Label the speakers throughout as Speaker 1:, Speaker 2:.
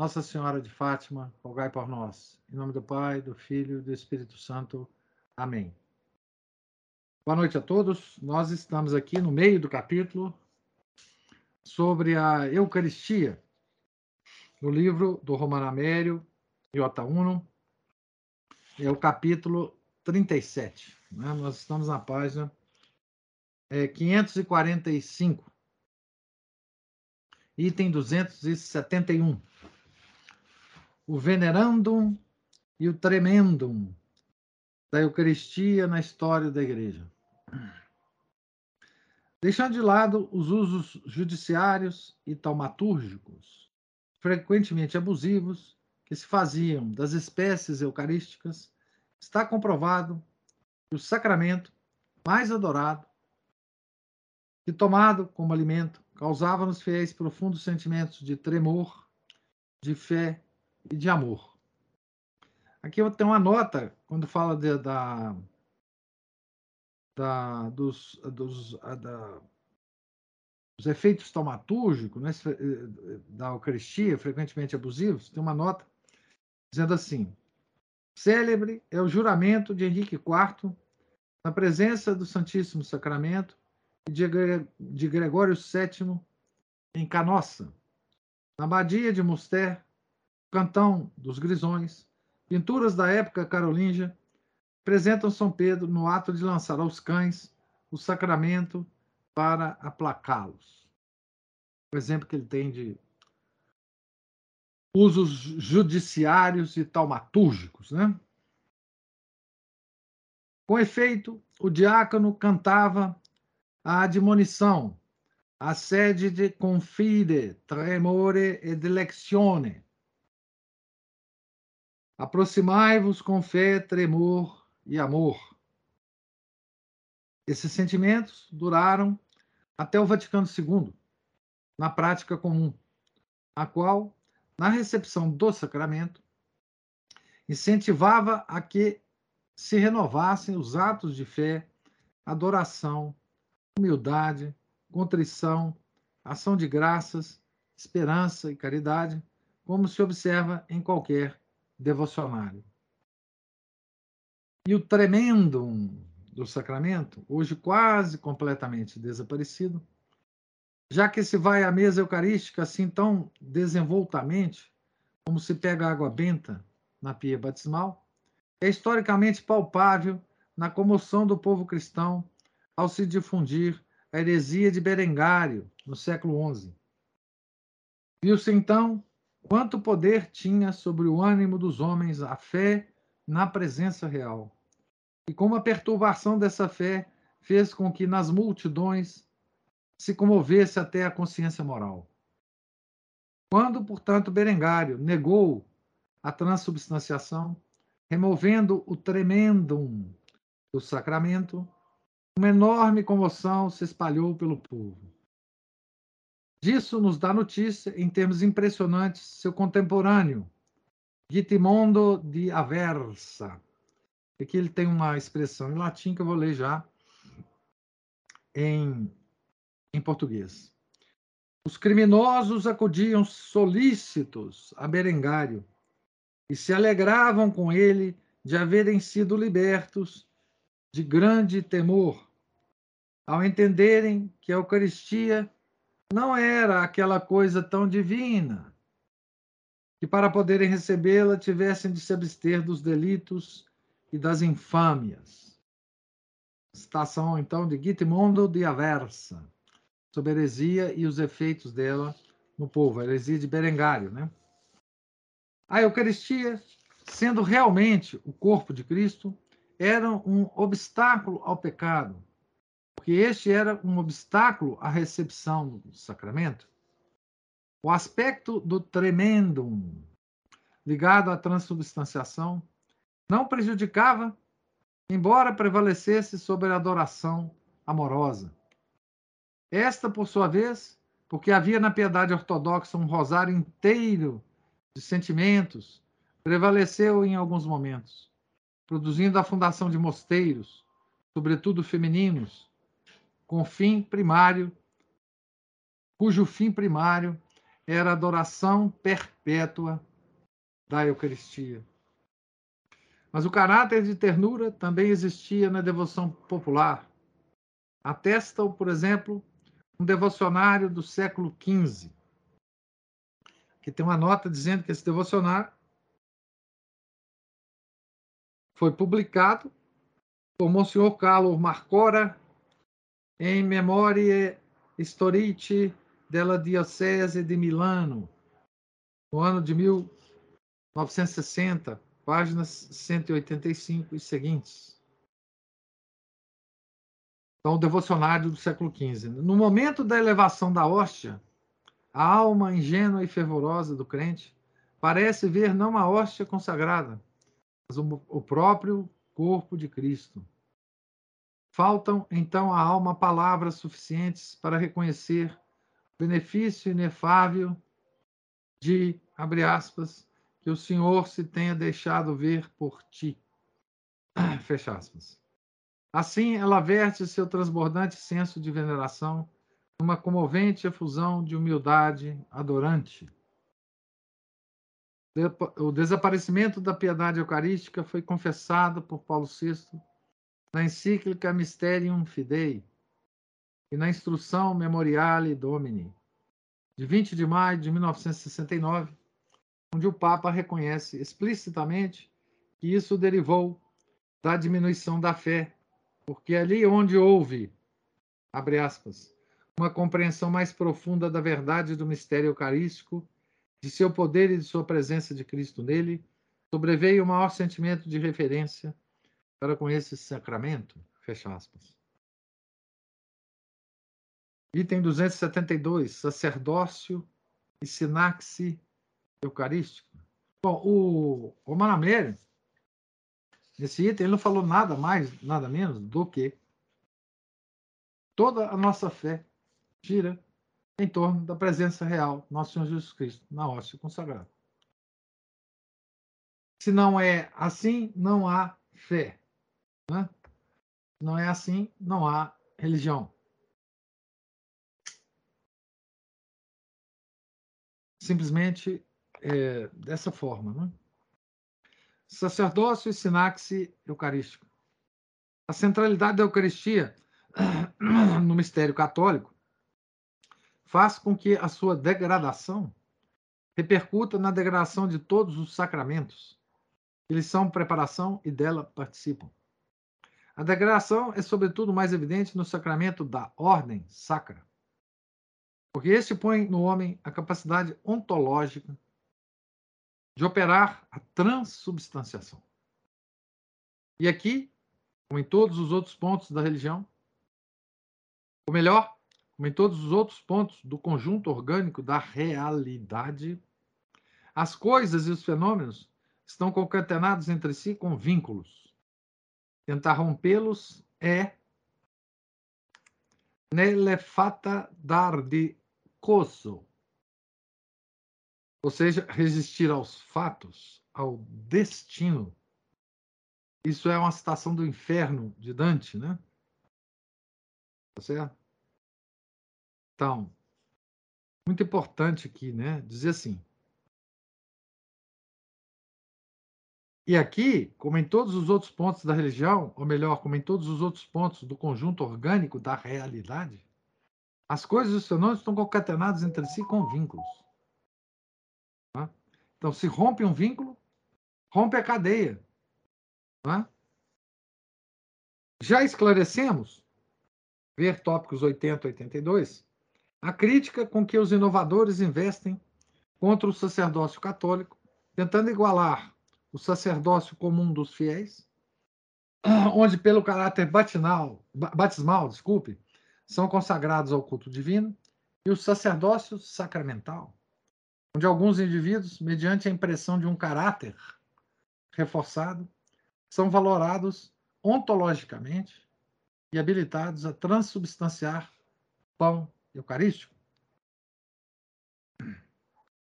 Speaker 1: Nossa Senhora de Fátima, rogai por nós. Em nome do Pai, do Filho e do Espírito Santo. Amém. Boa noite a todos. Nós estamos aqui no meio do capítulo sobre a Eucaristia, no livro do Romano Amério Iota Uno. É o capítulo 37. Né? Nós estamos na página é, 545, item 271 o venerandum e o tremendum da Eucaristia na história da Igreja. Deixando de lado os usos judiciários e taumatúrgicos, frequentemente abusivos, que se faziam das espécies eucarísticas, está comprovado que o sacramento mais adorado, que tomado como alimento, causava nos fiéis profundos sentimentos de tremor, de fé e de amor. Aqui eu tenho uma nota quando fala de, da, da, dos, dos, da, dos efeitos taumatúrgicos né, da Eucaristia, frequentemente abusivos, tem uma nota dizendo assim: célebre é o juramento de Henrique IV na presença do Santíssimo Sacramento e de, Gregório VII em Canossa, na abadia de Muster, Cantão dos Grisões, pinturas da época carolíngia, apresentam São Pedro no ato de lançar aos cães o sacramento para aplacá-los. O exemplo que ele tem de usos judiciários e taumatúrgicos, né? Com efeito, o diácono cantava a admonição, a sede de confide, tremore e dilectione, Aproximai-vos com fé, tremor e amor. Esses sentimentos duraram até o Vaticano II, na prática comum, a qual, na recepção do sacramento, incentivava a que se renovassem os atos de fé, adoração, humildade, contrição, ação de graças, esperança e caridade, como se observa em qualquer devocionário. E o tremendo do sacramento, hoje quase completamente desaparecido, já que se vai à mesa eucarística assim tão desenvoltamente, como se pega água benta na pia batismal, é historicamente palpável na comoção do povo cristão ao se difundir a heresia de Berengário no século XI. Viu-se então Quanto poder tinha sobre o ânimo dos homens a fé na presença real. E como a perturbação dessa fé fez com que nas multidões se comovesse até a consciência moral. Quando, portanto, Berengário negou a transubstanciação, removendo o tremendum do sacramento, uma enorme comoção se espalhou pelo povo. Disso nos dá notícia, em termos impressionantes, seu contemporâneo, Gitimondo de Aversa. Aqui ele tem uma expressão em latim que eu vou ler já em, em português. Os criminosos acudiam solícitos a Berengário e se alegravam com ele de haverem sido libertos de grande temor, ao entenderem que a Eucaristia não era aquela coisa tão divina, que para poderem recebê-la tivessem de se abster dos delitos e das infâmias. Citação, então, de Gitmondo de Aversa, sobre a heresia e os efeitos dela no povo, a heresia de Berengário. Né? A Eucaristia, sendo realmente o corpo de Cristo, era um obstáculo ao pecado, porque este era um obstáculo à recepção do sacramento. O aspecto do tremendum ligado à transubstanciação, não prejudicava, embora prevalecesse sobre a adoração amorosa. Esta, por sua vez, porque havia na piedade ortodoxa um rosário inteiro de sentimentos, prevaleceu em alguns momentos, produzindo a fundação de mosteiros, sobretudo femininos, com fim primário, cujo fim primário era a adoração perpétua da Eucaristia. Mas o caráter de ternura também existia na devoção popular. Atesta-o, por exemplo, um devocionário do século XV, que tem uma nota dizendo que esse devocionário foi publicado por Monsenhor Carlo Marcora em Memória Storici della Diocese de Milano, no ano de 1960, páginas 185 e seguintes. Então, o devocionário do século XV. No momento da elevação da hóstia, a alma ingênua e fervorosa do crente parece ver não a hóstia consagrada, mas o próprio corpo de Cristo. Faltam, então, à alma palavras suficientes para reconhecer o benefício inefável de, abre aspas, que o Senhor se tenha deixado ver por ti. Fecha aspas. Assim, ela verte seu transbordante senso de veneração numa comovente efusão de humildade adorante. O desaparecimento da piedade eucarística foi confessado por Paulo VI na encíclica Mysterium Fidei e na instrução Memoriale Domini, de 20 de maio de 1969, onde o Papa reconhece explicitamente que isso derivou da diminuição da fé, porque ali onde houve, abre aspas, uma compreensão mais profunda da verdade do mistério eucarístico, de seu poder e de sua presença de Cristo nele, sobreveio o maior sentimento de referência para com esse sacramento, fecha aspas. Item 272, sacerdócio e sinaxe eucarístico. Bom, o Romano Amélio, nesse item, ele não falou nada mais, nada menos do que toda a nossa fé gira em torno da presença real nosso Senhor Jesus Cristo na hóstia consagrada. Se não é assim, não há fé. Né? Não é assim, não há religião. Simplesmente é, dessa forma. Né? Sacerdócio e sinaxe eucarístico. A centralidade da Eucaristia no mistério católico faz com que a sua degradação repercuta na degradação de todos os sacramentos. Eles são preparação e dela participam. A degradação é, sobretudo, mais evidente no sacramento da ordem sacra, porque este põe no homem a capacidade ontológica de operar a transubstanciação. E aqui, como em todos os outros pontos da religião, ou melhor, como em todos os outros pontos do conjunto orgânico da realidade, as coisas e os fenômenos estão concatenados entre si com vínculos. Tentar rompê-los é nelefata dar de coso, ou seja, resistir aos fatos, ao destino. Isso é uma citação do inferno de Dante, né? Tá certo? Então, muito importante aqui, né? Dizer assim. E aqui, como em todos os outros pontos da religião, ou melhor, como em todos os outros pontos do conjunto orgânico da realidade, as coisas e os fenômenos estão concatenados entre si com vínculos. Tá? Então, se rompe um vínculo, rompe a cadeia. Tá? Já esclarecemos, ver tópicos 80 e 82, a crítica com que os inovadores investem contra o sacerdócio católico, tentando igualar o sacerdócio comum dos fiéis, onde, pelo caráter batinal, batismal, desculpe, são consagrados ao culto divino, e o sacerdócio sacramental, onde alguns indivíduos, mediante a impressão de um caráter reforçado, são valorados ontologicamente e habilitados a transubstanciar pão eucarístico.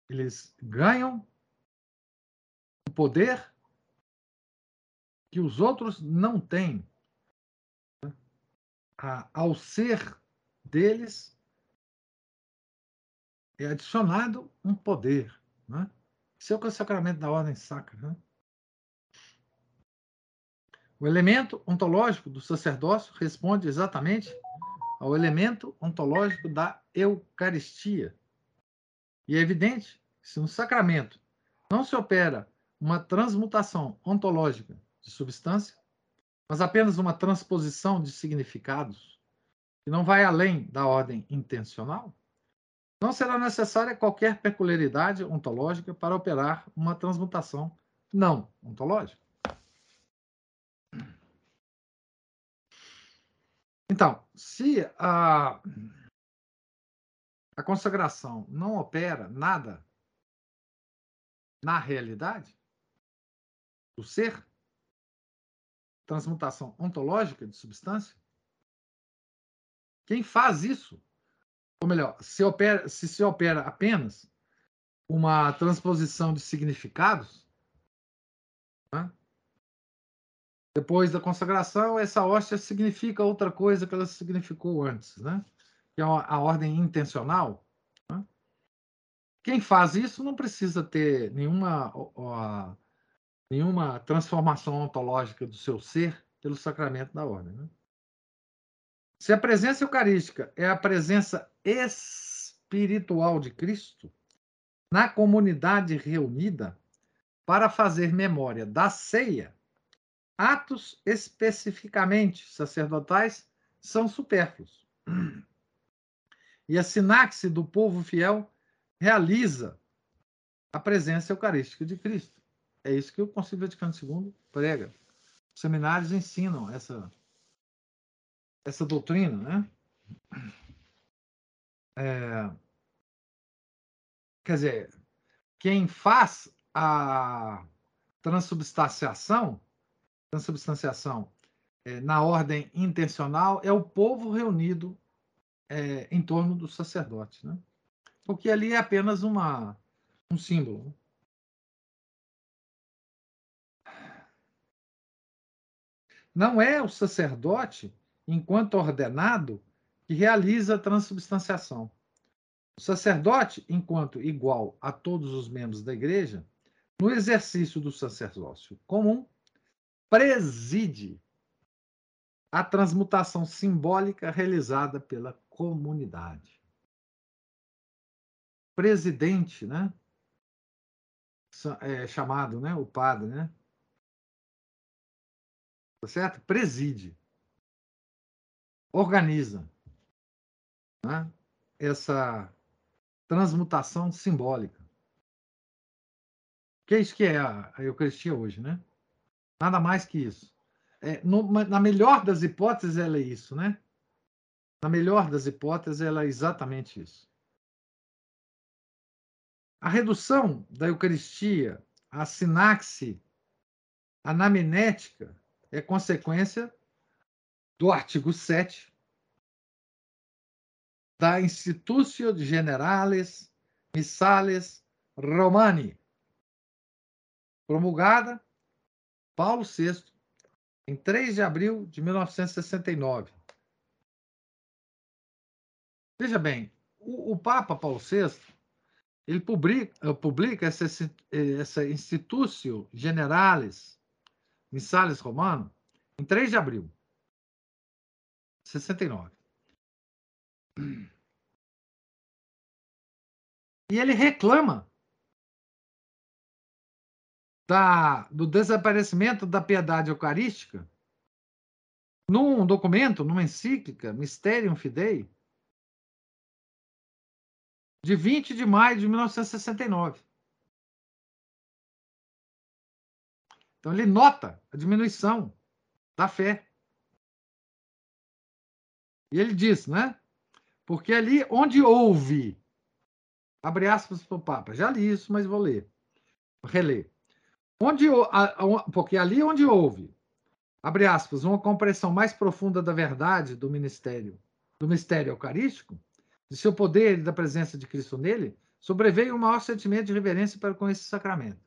Speaker 1: Eles ganham poder que os outros não têm. Ao ser deles é adicionado um poder. Né? Isso é o sacramento da ordem sacra. Né? O elemento ontológico do sacerdócio responde exatamente ao elemento ontológico da Eucaristia. E é evidente que se no sacramento não se opera uma transmutação ontológica de substância, mas apenas uma transposição de significados, que não vai além da ordem intencional, não será necessária qualquer peculiaridade ontológica para operar uma transmutação não ontológica. Então, se a, a consagração não opera nada na realidade do ser, transmutação ontológica de substância, quem faz isso, ou melhor, se, opera, se se opera apenas uma transposição de significados, né? depois da consagração, essa hóstia significa outra coisa que ela significou antes, né? que é a ordem intencional. Né? Quem faz isso não precisa ter nenhuma nenhuma transformação ontológica do seu ser pelo sacramento da ordem. Né? Se a presença eucarística é a presença espiritual de Cristo na comunidade reunida para fazer memória da ceia, atos especificamente sacerdotais são supérfluos. E a sinapse do povo fiel realiza a presença eucarística de Cristo. É isso que o Concílio Vaticano II prega. Os seminários ensinam essa, essa doutrina, né? É, quer dizer, quem faz a transubstanciação, transubstanciação é, na ordem intencional é o povo reunido é, em torno do sacerdote, né? Porque ali é apenas uma, um símbolo. Não é o sacerdote, enquanto ordenado, que realiza a transubstanciação. O sacerdote, enquanto igual a todos os membros da igreja, no exercício do sacerdócio comum, preside a transmutação simbólica realizada pela comunidade. Presidente, né? É chamado, né? O padre, né? Tá certo? Preside, organiza né? essa transmutação simbólica. Que é isso que é a, Eucaristia hoje, né? Nada mais que isso. É, no, na melhor das hipóteses, ela é isso, né? Na melhor das hipóteses, ela é exatamente isso. A redução da Eucaristia à sinaxe anaminética é consequência do artigo 7 da Institutio Generales Missales Romani, promulgada Paulo VI em 3 de abril de 1969. Veja bem, o, o Papa Paulo VI ele publica, publica essa, essa Institutio Generalis Missales Romano, em 3 de abril de 69. E ele reclama da, do desaparecimento da piedade eucarística num documento, numa encíclica, Mysterium Fidei, de 20 de maio de 1969. Então ele nota a diminuição da fé. E ele diz, né? Porque ali onde houve Abre aspas para o Papa. Já li isso, mas vou ler. Reler. Onde, porque ali onde houve, abre aspas, uma compreensão mais profunda da verdade do ministério, do mistério eucarístico, de seu poder e da presença de Cristo nele, sobreveio um maior sentimento de reverência para com esse sacramento.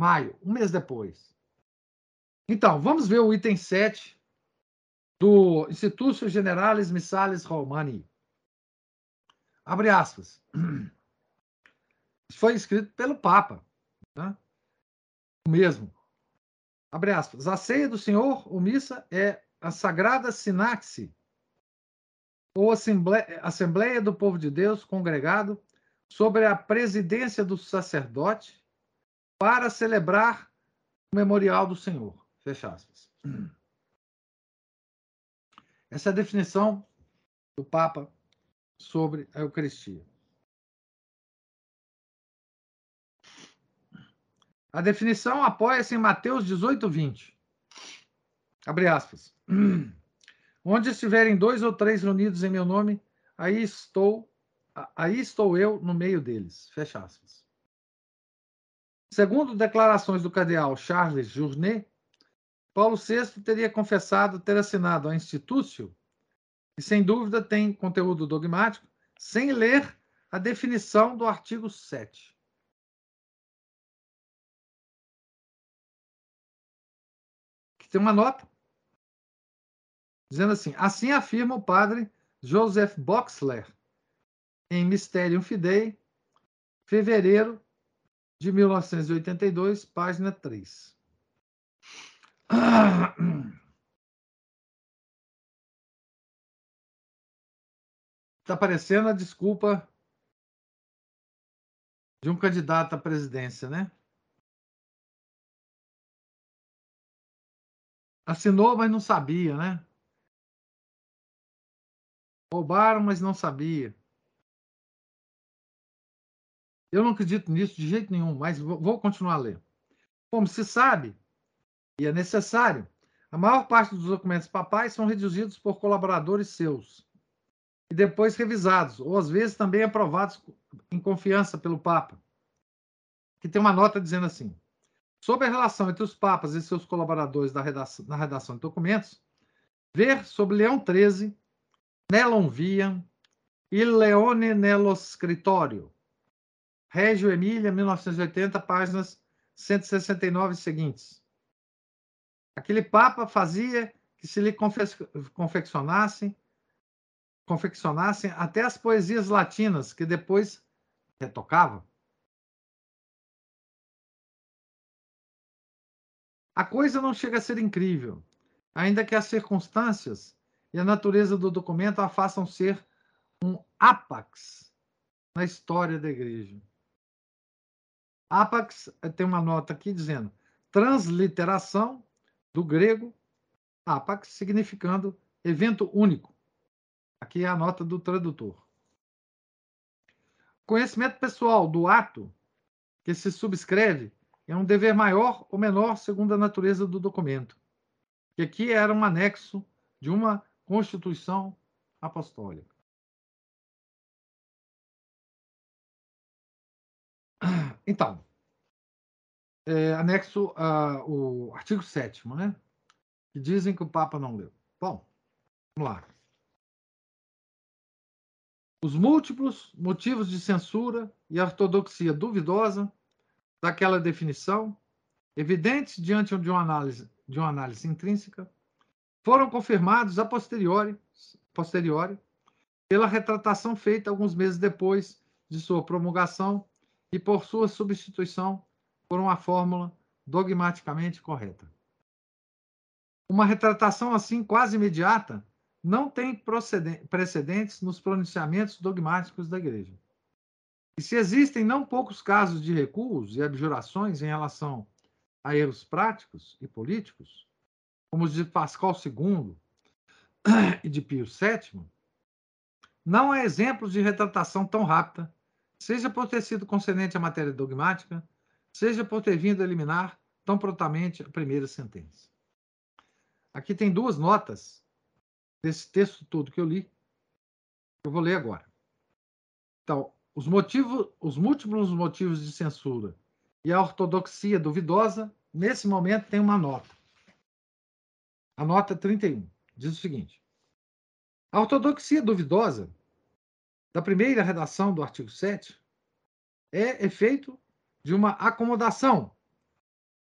Speaker 1: Maio, um mês depois. Então, vamos ver o item 7 do Instituto Generalis Missalis Romani. Abre aspas. Isso foi escrito pelo Papa. Né? O mesmo. Abre aspas. A ceia do Senhor, ou missa, é a sagrada sinaxe, ou assembleia do povo de Deus congregado sobre a presidência do sacerdote para celebrar o memorial do Senhor. Fecha aspas. Essa é a definição do Papa sobre a Eucaristia. A definição apoia-se em Mateus 18, 20. Abre aspas. Onde estiverem dois ou três reunidos em meu nome, aí estou, aí estou eu no meio deles. Fecha aspas. Segundo declarações do cardeal Charles Journet, Paulo VI teria confessado ter assinado a Institutio, e sem dúvida tem conteúdo dogmático, sem ler a definição do artigo 7. Que tem uma nota dizendo assim: assim afirma o padre Joseph Boxler em Mysterium Fidei, fevereiro de 1982, página 3. Está parecendo a desculpa de um candidato à presidência, né? Assinou, mas não sabia, né? Roubaram, mas não sabia. Eu não acredito nisso de jeito nenhum, mas vou continuar a ler. Como se sabe, e é necessário, a maior parte dos documentos papais são redigidos por colaboradores seus e depois revisados, ou às vezes também aprovados em confiança pelo Papa. Que tem uma nota dizendo assim: sobre a relação entre os papas e seus colaboradores redação, na redação de documentos, ver sobre Leão XIII Nelon Vian, Il Leone nello Scrittorio. Reggio Emília, 1980, páginas 169 seguintes. Aquele papa fazia que se lhe confeccionassem, confeccionassem até as poesias latinas, que depois retocava. A coisa não chega a ser incrível, ainda que as circunstâncias e a natureza do documento a façam ser um ápax na história da igreja. Ápax tem uma nota aqui dizendo transliteração do grego ápax, significando evento único. Aqui é a nota do tradutor. Conhecimento pessoal do ato que se subscreve é um dever maior ou menor segundo a natureza do documento, que aqui era um anexo de uma Constituição Apostólica. Então, é, anexo ao artigo 7, né? Que dizem que o Papa não leu. Bom, vamos lá. Os múltiplos motivos de censura e ortodoxia duvidosa daquela definição, evidentes diante de uma análise, de uma análise intrínseca, foram confirmados a posteriori, posteriori pela retratação feita alguns meses depois de sua promulgação e por sua substituição por uma fórmula dogmaticamente correta. Uma retratação assim quase imediata não tem precedentes nos pronunciamentos dogmáticos da Igreja. E se existem não poucos casos de recuos e abjurações em relação a erros práticos e políticos, como os de Pascal II e de Pio VII, não há exemplos de retratação tão rápida, seja por ter sido concedente à matéria dogmática, seja por ter vindo eliminar tão prontamente a primeira sentença. Aqui tem duas notas desse texto todo que eu li, eu vou ler agora. Então, os motivos, os múltiplos motivos de censura e a ortodoxia duvidosa, nesse momento tem uma nota. A nota 31 diz o seguinte: a ortodoxia duvidosa da primeira redação do artigo 7 é efeito de uma acomodação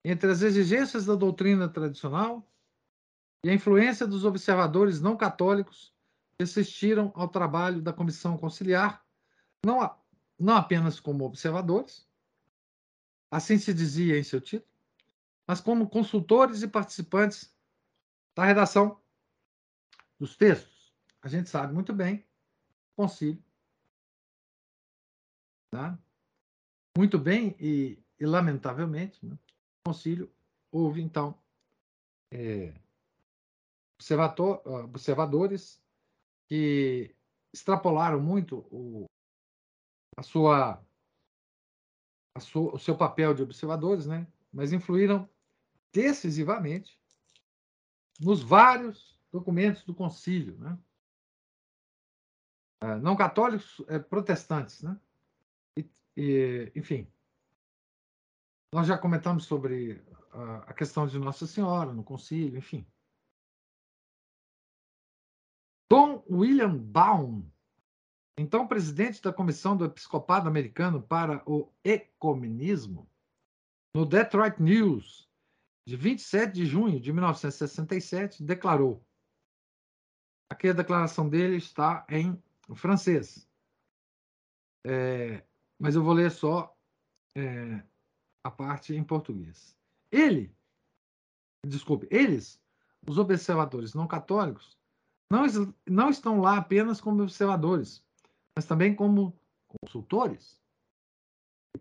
Speaker 1: entre as exigências da doutrina tradicional e a influência dos observadores não católicos que assistiram ao trabalho da comissão conciliar, não, não apenas como observadores, assim se dizia em seu título, mas como consultores e participantes da redação dos textos. A gente sabe muito bem, concílio, tá? muito bem e, e lamentavelmente, né? o concílio houve, então, é, observadores que extrapolaram muito o, a sua, a sua, o seu papel de observadores, né? mas influíram decisivamente nos vários documentos do concílio, né? Ah, não católicos, é, protestantes, né? E, enfim, nós já comentamos sobre a, a questão de Nossa Senhora no concílio, enfim. Dom William Baum, então presidente da Comissão do Episcopado Americano para o Ecumenismo, no Detroit News, de 27 de junho de 1967, declarou. Aqui a declaração dele está em francês. É, mas eu vou ler só é, a parte em português. Ele, desculpe, eles, os observadores não católicos, não, não estão lá apenas como observadores, mas também como consultores,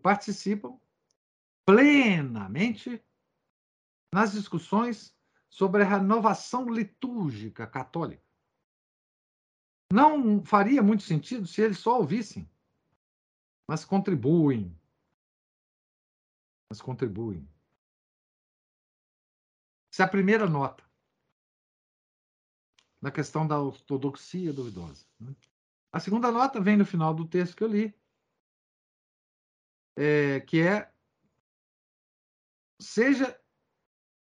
Speaker 1: participam plenamente nas discussões sobre a renovação litúrgica católica. Não faria muito sentido se eles só ouvissem, mas contribuem. Mas contribuem. Essa é a primeira nota na questão da ortodoxia duvidosa. Né? A segunda nota vem no final do texto que eu li, é, que é seja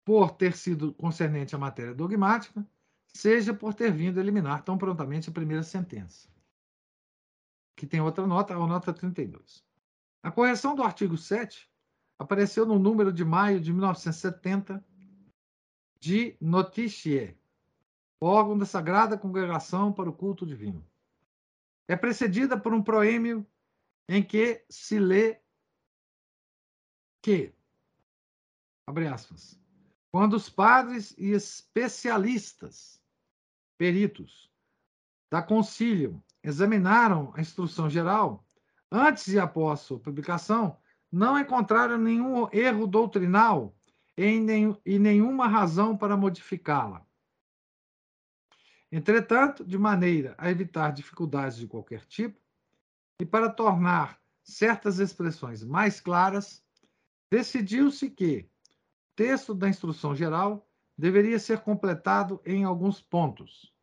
Speaker 1: por ter sido concernente à matéria dogmática, seja por ter vindo eliminar tão prontamente a primeira sentença. Que tem outra nota, a nota 32. A correção do artigo 7 apareceu no número de maio de 1970 de Noticie, órgão da Sagrada Congregação para o Culto Divino. É precedida por um proêmio em que se lê que, abre aspas, quando os padres e especialistas, peritos, da concílio examinaram a instrução geral, antes e após sua publicação, não encontraram nenhum erro doutrinal e nenhuma razão para modificá-la. Entretanto, de maneira a evitar dificuldades de qualquer tipo e para tornar certas expressões mais claras, decidiu-se que o texto da instrução geral deveria ser completado em alguns pontos.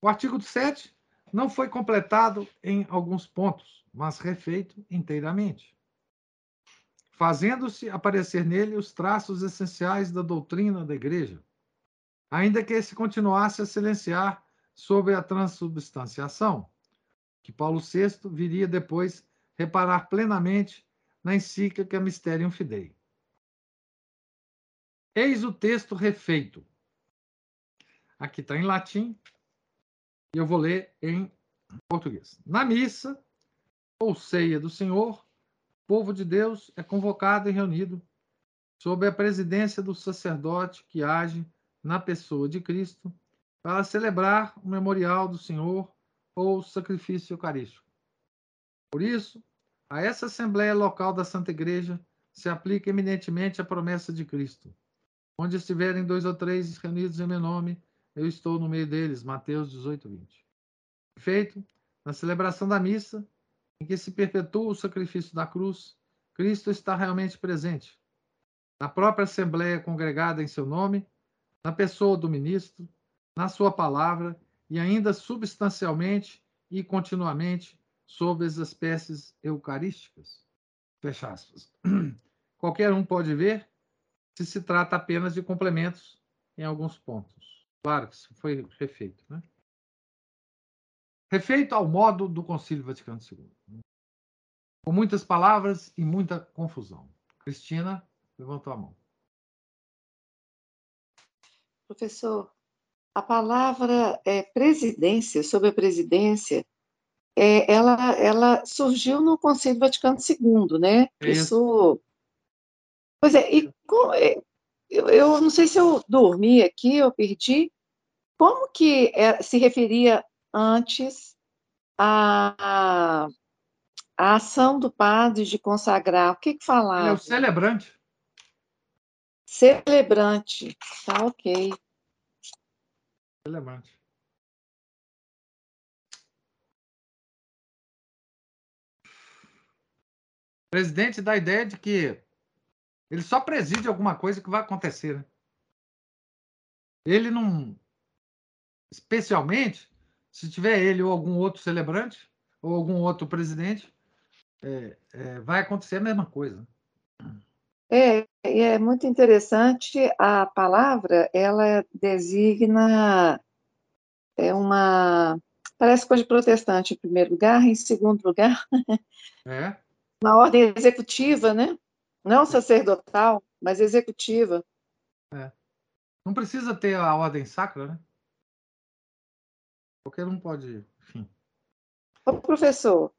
Speaker 1: O artigo 7 não foi completado em alguns pontos, mas refeito inteiramente, fazendo-se aparecer nele os traços essenciais da doutrina da Igreja, ainda que se continuasse a silenciar sobre a transubstanciação, que Paulo VI viria depois reparar plenamente na encíclica Mysterium Fidei. Eis o texto refeito. Aqui está em latim, e eu vou ler em português. Na missa, ou ceia do Senhor, o povo de Deus é convocado e reunido sob a presidência do sacerdote que age na pessoa de Cristo, para celebrar o memorial do Senhor ou o sacrifício eucarístico. Por isso, a essa Assembleia Local da Santa Igreja se aplica eminentemente a promessa de Cristo. Onde estiverem dois ou três reunidos em meu nome, eu estou no meio deles. Mateus 18, 20. Feito, na celebração da missa, em que se perpetua o sacrifício da cruz, Cristo está realmente presente. Na própria Assembleia congregada em seu nome, na pessoa do ministro, na sua palavra e ainda substancialmente e continuamente sobre as espécies eucarísticas. Fecha aspas. Qualquer um pode ver se se trata apenas de complementos em alguns pontos. Claro que isso foi refeito, né? Refeito ao modo do Concílio Vaticano II. Com muitas palavras e muita confusão. Cristina levantou a mão.
Speaker 2: Professor, a palavra é, presidência, sobre a presidência, é, ela, ela surgiu no Conselho Vaticano II, né?
Speaker 1: É isso.
Speaker 2: Isso. Pois é, e com- é, eu, eu não sei se eu dormi aqui, eu perdi. Como que é, se referia antes à, à ação do padre de consagrar? O que que
Speaker 1: Ele é
Speaker 2: falava?
Speaker 1: o celebrante.
Speaker 2: Celebrante. Tá ok.
Speaker 1: Celebrante. Presidente dá a ideia de que ele só preside alguma coisa que vai acontecer, né? Ele não. Especialmente, se tiver ele ou algum outro celebrante, ou algum outro presidente, é, é, vai acontecer a mesma coisa.
Speaker 2: É, é muito interessante, a palavra, ela designa é uma, parece coisa de protestante em primeiro lugar, em segundo lugar,
Speaker 1: É,
Speaker 2: uma ordem executiva, né? Não sacerdotal, mas executiva.
Speaker 1: não precisa ter a ordem sacra, né? Qualquer um pode. Enfim.
Speaker 2: Ô, professor,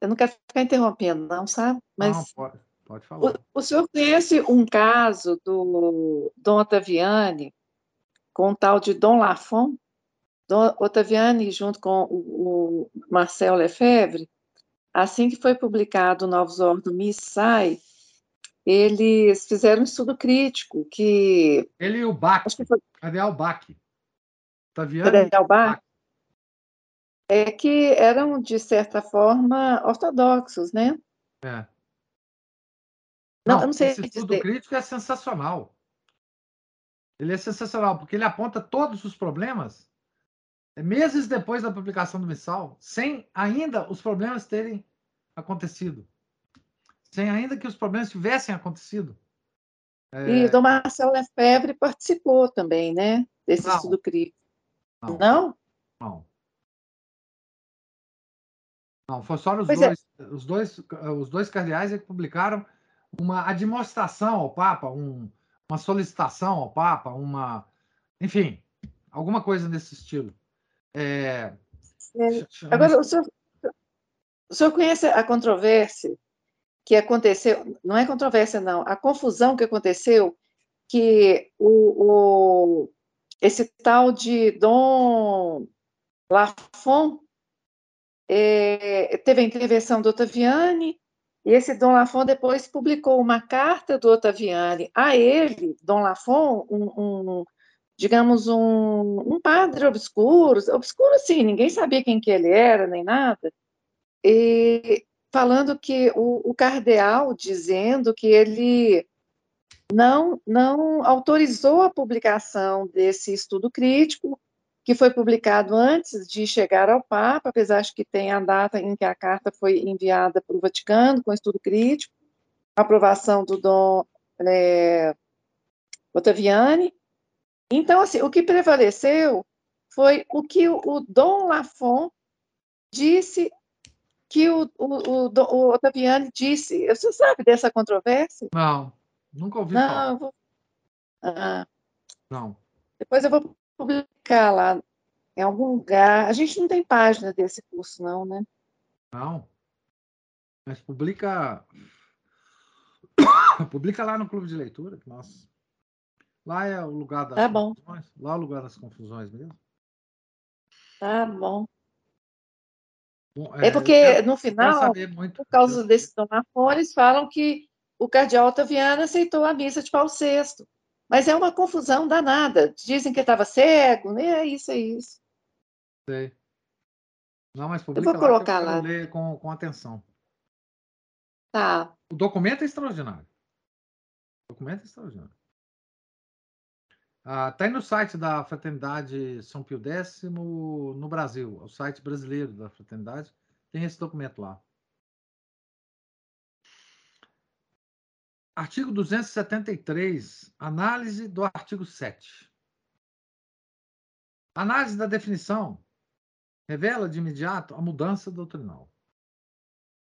Speaker 2: eu não quero ficar interrompendo, não, sabe?
Speaker 1: Não,
Speaker 2: Mas
Speaker 1: pode, pode falar.
Speaker 2: o, o senhor conhece um caso do Dom Ottaviani com o tal de Dom Lafon? Dom Ottaviani, junto com o, o Marcel Lefebvre, assim que foi publicado o Novos Ordo Missai, eles fizeram um estudo crítico que
Speaker 1: Ele e o Bach.
Speaker 2: acho que foi
Speaker 1: Cardeal Bach. Taviano
Speaker 2: Cardeal Bach, é que eram de certa forma ortodoxos, né?
Speaker 1: É.
Speaker 2: Não,
Speaker 1: Não,
Speaker 2: eu não sei
Speaker 1: esse estudo
Speaker 2: dizer.
Speaker 1: crítico é sensacional. Ele é sensacional, porque ele aponta todos os problemas é, meses depois da publicação do missal, sem ainda os problemas terem acontecido. Sem ainda que os problemas tivessem acontecido.
Speaker 2: E o Dom Marcelo Lefebvre participou também, né? Desse
Speaker 1: Não.
Speaker 2: estudo crítico.
Speaker 1: Não,
Speaker 2: Não?
Speaker 1: não. Não, foi só os
Speaker 2: Pois é.
Speaker 1: dois, os dois, os dois cardeais é que publicaram uma admoestação ao Papa, um- uma solicitação ao Papa, uma, enfim, alguma coisa nesse estilo. É,
Speaker 2: É, Agora, o senhor, o senhor conhece a controvérsia que aconteceu? Não é controvérsia, não. A confusão que aconteceu que o, o- esse tal de Dom Lafon é, teve a intervenção do Ottaviani e esse Dom Lafon depois publicou uma carta do Ottaviani a ele, Dom Lafon, um, um, digamos, um, um padre obscuro, obscuro assim, ninguém sabia quem que ele era, nem nada, e falando que o, o cardeal dizendo que ele não, não autorizou a publicação desse estudo crítico, que foi publicado antes de chegar ao Papa, apesar de que tem a data em que a carta foi enviada para o Vaticano, com estudo crítico, aprovação do Dom é, Ottaviani. Então, assim, o que prevaleceu foi o que o, Dom Lafon disse que o, o, o, o Ottaviani disse. Você sabe dessa controvérsia?
Speaker 1: Não, nunca ouvi falar.
Speaker 2: Não, eu vou... Ah,
Speaker 1: Não.
Speaker 2: depois eu vou publicar lá em algum lugar. A gente não tem página desse curso, não, né?
Speaker 1: Não. Mas publica. publica lá no clube de leitura, que nós. Lá é o lugar das
Speaker 2: Tá bom.
Speaker 1: confusões. Lá é o lugar das confusões mesmo.
Speaker 2: Tá bom.
Speaker 1: Bom,
Speaker 2: É porque,
Speaker 1: quero-
Speaker 2: no final, por causa desse Dom Lafon, eles falam que o cardeal Ottaviano aceitou a missa de Paulo VI. Mas é uma confusão danada. Dizem que estava cego, né? É isso, é isso.
Speaker 1: Sei. Não, mas
Speaker 2: Eu vou
Speaker 1: lá
Speaker 2: colocar lá.
Speaker 1: ler com, com atenção.
Speaker 2: Tá.
Speaker 1: O documento é extraordinário. O documento é extraordinário. Ah, tá aí no site da Fraternidade São Pio X no Brasil, o site brasileiro da Fraternidade. tem esse documento lá. Artigo 273, análise do artigo 7. Análise da definição revela de imediato a mudança doutrinal.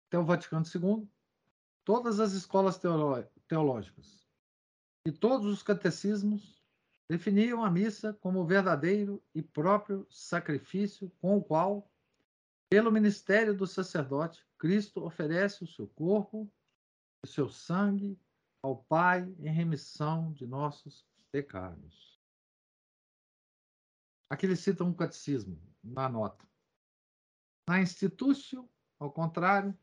Speaker 1: Até o Vaticano II, todas as escolas teológicas e todos os catecismos definiam a missa como o verdadeiro e próprio sacrifício com o qual, pelo ministério do sacerdote, Cristo oferece o seu corpo, o seu sangue ao Pai em remissão de nossos pecados. Aqui ele cita um catecismo na nota. Na Institutio, ao contrário,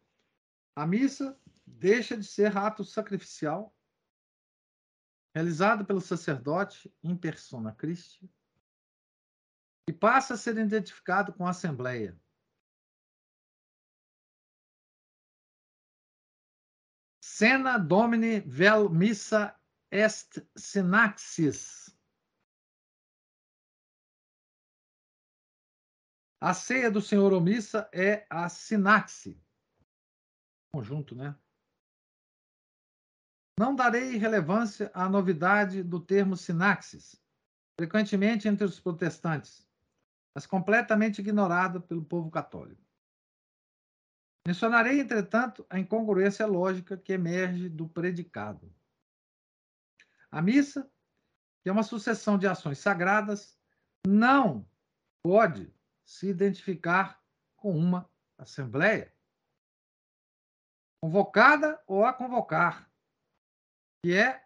Speaker 1: a missa deixa de ser ato sacrificial realizado pelo sacerdote em persona Christi e passa a ser identificado com a Assembleia. Cena Domini vel missa est synaxis. A ceia do Senhor ou missa é a sinaxe. Conjunto, né? Não darei relevância à novidade do termo sinaxis, frequentemente entre os protestantes, mas completamente ignorado pelo povo católico. Mencionarei, entretanto, a incongruência lógica que emerge do predicado. A missa, que é uma sucessão de ações sagradas, não pode se identificar com uma assembleia, convocada ou a convocar, que é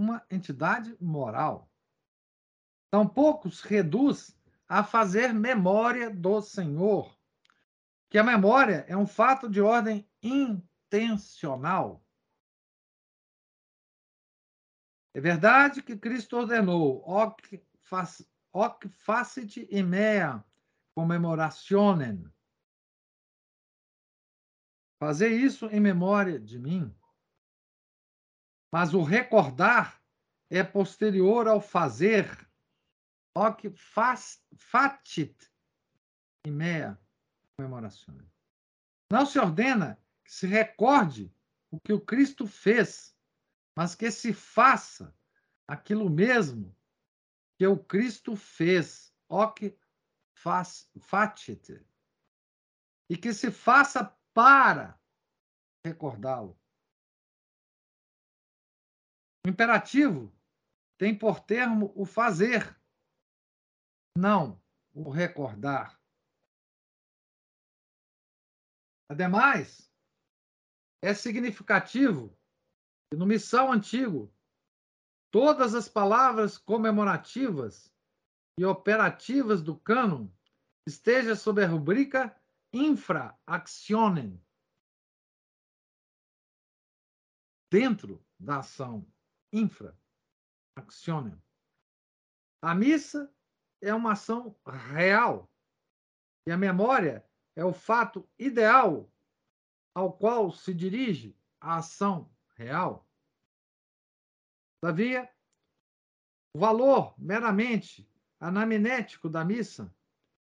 Speaker 1: uma entidade moral. Tampouco se reduz a fazer memória do Senhor, que a memória é um fato de ordem intencional. É verdade que Cristo ordenou hoc facit imea commemorationem. Fazer isso em memória de mim. Mas o recordar é posterior ao fazer. Hoc facit imea comemoração. Não se ordena que se recorde o que o Cristo fez, mas que se faça aquilo mesmo que o Cristo fez. Hoc facit. E que se faça para recordá-lo. O imperativo tem por termo o fazer, não o recordar. Ademais, é significativo que no missal antigo todas as palavras comemorativas e operativas do cânon estejam sob a rubrica infra actionem dentro da ação infra actionem. A missa é uma ação real e a memória é o fato ideal ao qual se dirige a ação real. Todavia, o valor meramente anamnético da missa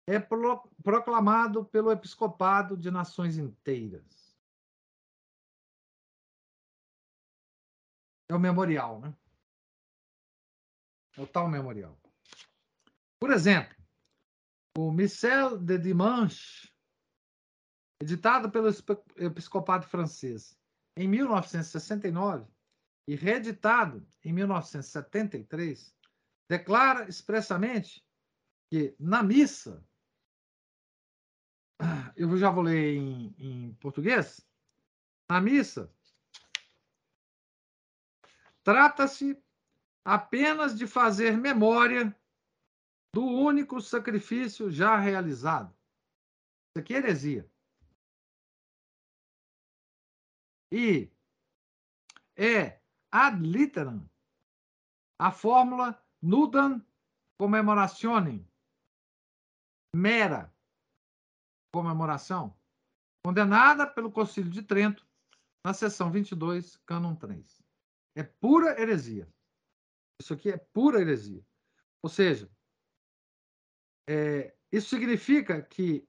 Speaker 1: é proclamado pelo episcopado de nações inteiras. É o memorial, né? É o tal memorial. Por exemplo, o Michel de Dimanche, editado pelo episcopado francês em 1969 e reeditado em 1973, declara expressamente que na missa, eu já vou ler em, em português, na missa, Trata-se apenas de fazer memória do único sacrifício já realizado. Isso aqui é heresia. E é ad literam a fórmula nudam commemorationem, mera comemoração, condenada pelo Concílio de Trento na seção 22, cânon 3. É pura heresia. Isso aqui é pura heresia. Ou seja, é, isso significa que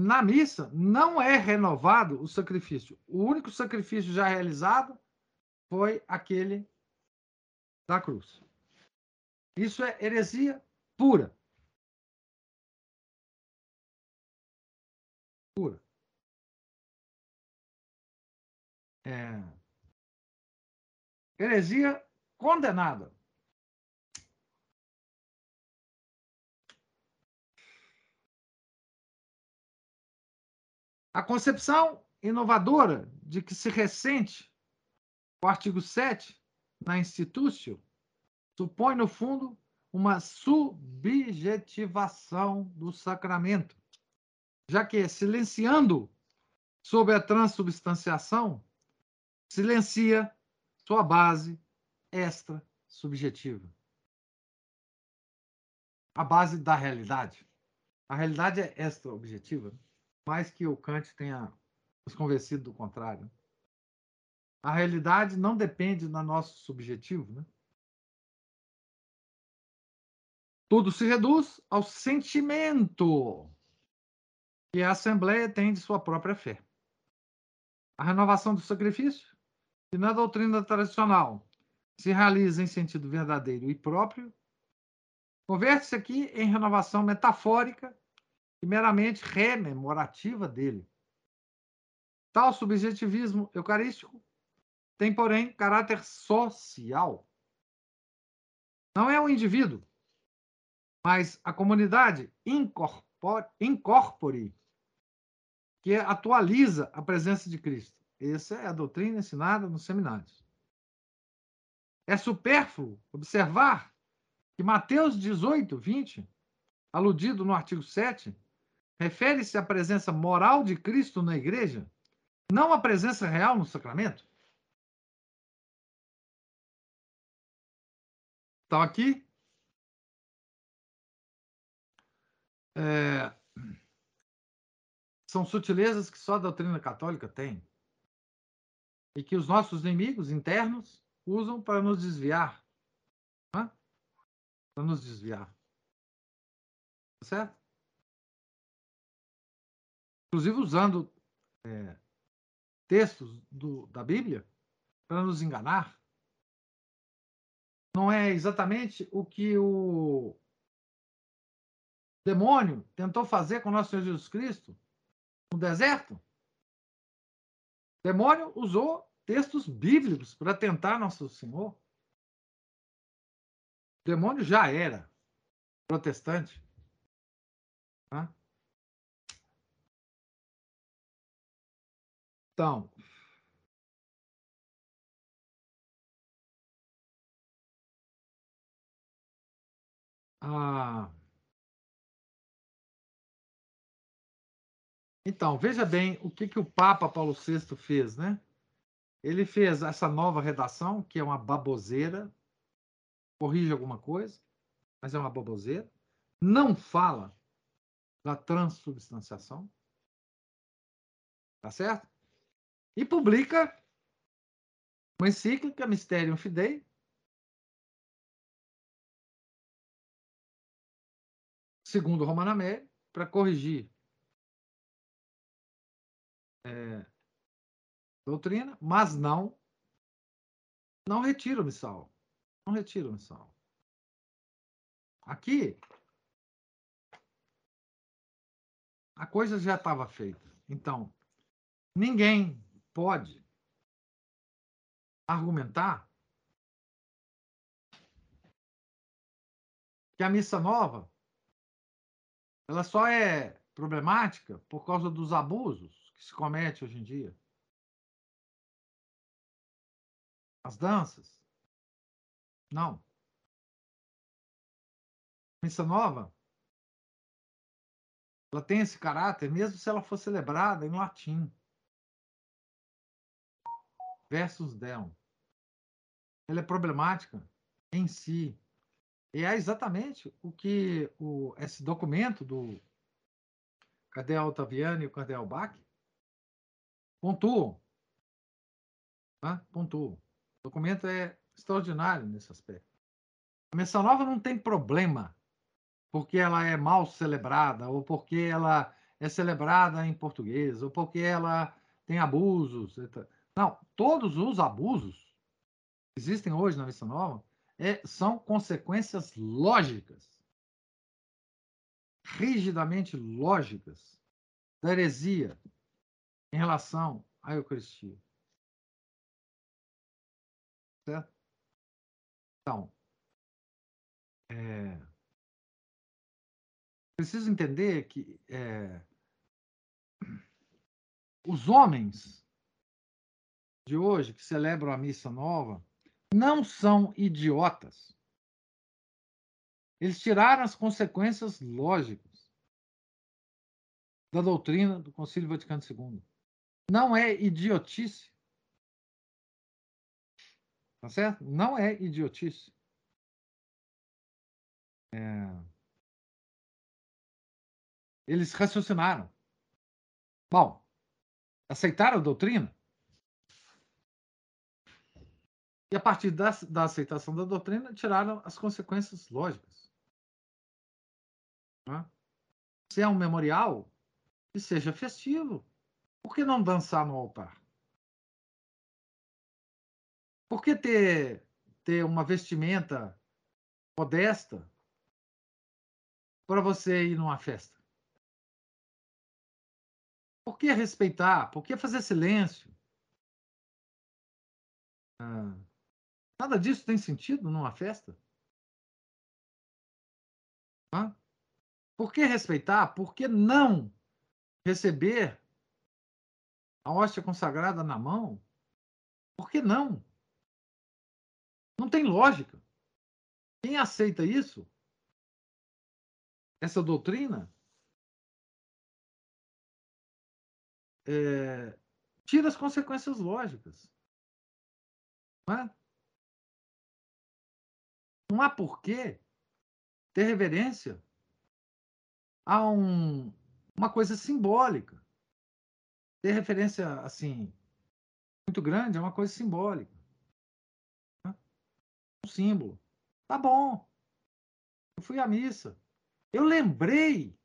Speaker 1: Na missa não é renovado o sacrifício. O único sacrifício já realizado foi aquele da cruz. Isso é heresia pura. Pura. É. Heresia condenada. A concepção inovadora de que se ressente o artigo 7 na Institúcio supõe, no fundo, uma subjetivação do sacramento, já que, silenciando sobre a transubstanciação, silencia sua base extra-subjetiva. A base da realidade. A realidade é extra-objetiva, mais que o Kant tenha nos convencido do contrário. A realidade não depende do nosso subjetivo, né? Tudo se reduz ao sentimento que a Assembleia tem de sua própria fé. A renovação do sacrifício, que na doutrina tradicional se realiza em sentido verdadeiro e próprio, converte-se aqui em renovação metafórica e meramente rememorativa dele. Tal subjetivismo eucarístico tem, porém, caráter social. Não é o indivíduo, mas a comunidade incorpore, que atualiza a presença de Cristo. Essa é a doutrina ensinada nos seminários. É supérfluo observar que Mateus 18, 20, aludido no artigo 7, refere-se à presença moral de Cristo na igreja, não à presença real no sacramento. Então, aqui, É, são sutilezas que só a doutrina católica tem. E que os nossos inimigos internos usam para nos desviar. Para nos desviar. Tá certo? Inclusive usando é, textos do, da Bíblia para nos enganar. Não é exatamente o que o demônio tentou fazer com nosso Senhor Jesus Cristo no deserto? Demônio usou textos bíblicos para tentar nosso Senhor. O demônio já era protestante. Tá? Então, ah, Então, veja bem o que, que o Papa Paulo VI fez, né? Ele fez essa nova redação, que é uma baboseira, corrige alguma coisa, mas é uma baboseira, não fala da transubstanciação, tá certo? E publica uma encíclica, Mysterium Fidei, segundo Romana para corrigir é, doutrina, mas não não retira o missal. Não retira o missal. Aqui a coisa já estava feita. Então, ninguém pode argumentar que a missa nova ela só é problemática por causa dos abusos que se comete hoje em dia. As danças. Não. Missa nova, ela tem esse caráter, mesmo se ela for celebrada em latim. Versus Deum. Ela é problemática em si. E é exatamente o que o, esse documento do Cardeal Ottaviani e o Cardeal Bach Pontuam. Tá? Pontuam. O documento é extraordinário nesse aspecto. A missa nova não tem problema porque ela é mal celebrada ou porque ela é celebrada em português, ou porque ela tem abusos. Não, todos os abusos que existem hoje na missa nova é, são consequências lógicas, rigidamente lógicas, da heresia em relação à Eucaristia. Certo? Então, é, preciso entender que é, os homens de hoje que celebram a missa nova não são idiotas. Eles tiraram as consequências lógicas da doutrina do Concílio Vaticano II. Não é idiotice. Tá certo? Não é idiotice. É... Eles raciocinaram. Bom, aceitaram a doutrina? E a partir da, da aceitação da doutrina, tiraram as consequências lógicas. Né? Se é um memorial, que seja festivo. Por que não dançar no altar? Por que ter, ter uma vestimenta modesta para você ir numa festa? Por que respeitar? Por que fazer silêncio? Ah, nada disso tem sentido numa festa? Por que respeitar? Por que não receber a hóstia consagrada na mão? Por que não? Não tem lógica. Quem aceita isso, essa doutrina, é, tira as consequências lógicas. Não, é? não há porquê ter reverência a um, uma coisa simbólica. Ter referência assim muito grande é uma coisa simbólica. Né? Um símbolo. Tá bom. Eu fui à missa. Eu lembrei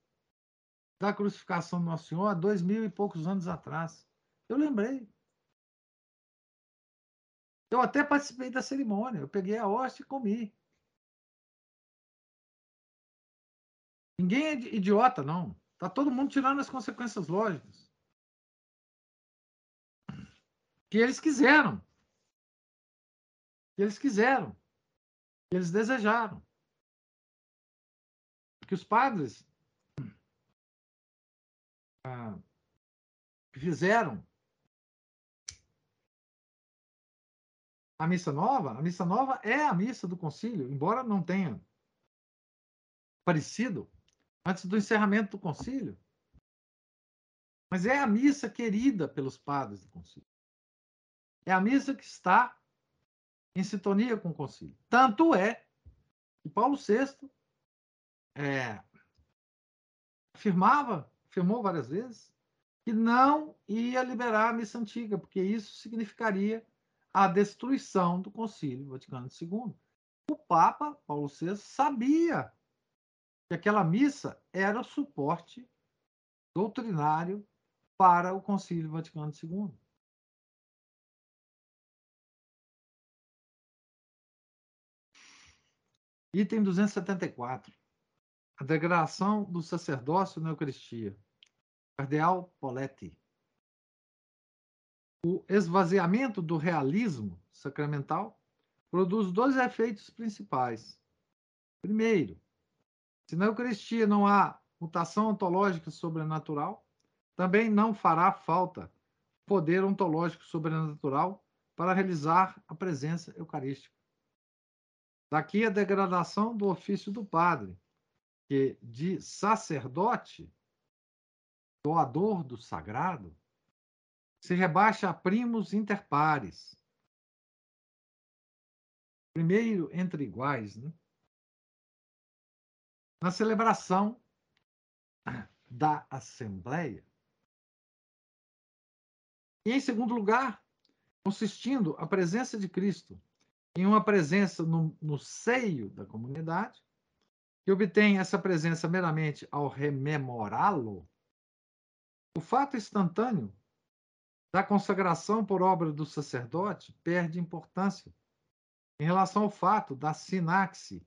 Speaker 1: da crucificação do Nosso Senhor há dois mil e poucos anos atrás. Eu lembrei. Eu até participei da cerimônia. Eu peguei a hóstia e comi. Ninguém é idiota, não. Tá todo mundo tirando as consequências lógicas. Que eles quiseram. Que eles quiseram. Que eles desejaram. Que os padres ah, fizeram a missa nova, a missa nova é a missa do concílio, embora não tenha parecido antes do encerramento do concílio. Mas é a missa querida pelos padres do concílio. É a missa que está em sintonia com o concílio. Tanto é que Paulo VI é, afirmava afirmou várias vezes, que não ia liberar a missa antiga, porque isso significaria a destruição do Concílio Vaticano II. O Papa Paulo VI sabia que aquela missa era o suporte doutrinário para o Concílio Vaticano II. Item 274. A degradação do sacerdócio na Eucaristia. Cardeal Poletti. O esvaziamento do realismo sacramental produz dois efeitos principais. Primeiro, se na Eucaristia não há mutação ontológica sobrenatural, também não fará falta poder ontológico sobrenatural para realizar a presença eucarística. Daqui a degradação do ofício do padre, que de sacerdote doador do sagrado, se rebaixa a primos inter pares. Primeiro entre iguais, né? Na celebração da Assembleia. E, em segundo lugar, consistindo a presença de Cristo em uma presença no, no seio da comunidade, que obtém essa presença meramente ao rememorá-lo, o fato instantâneo da consagração por obra do sacerdote perde importância em relação ao fato da sinaxe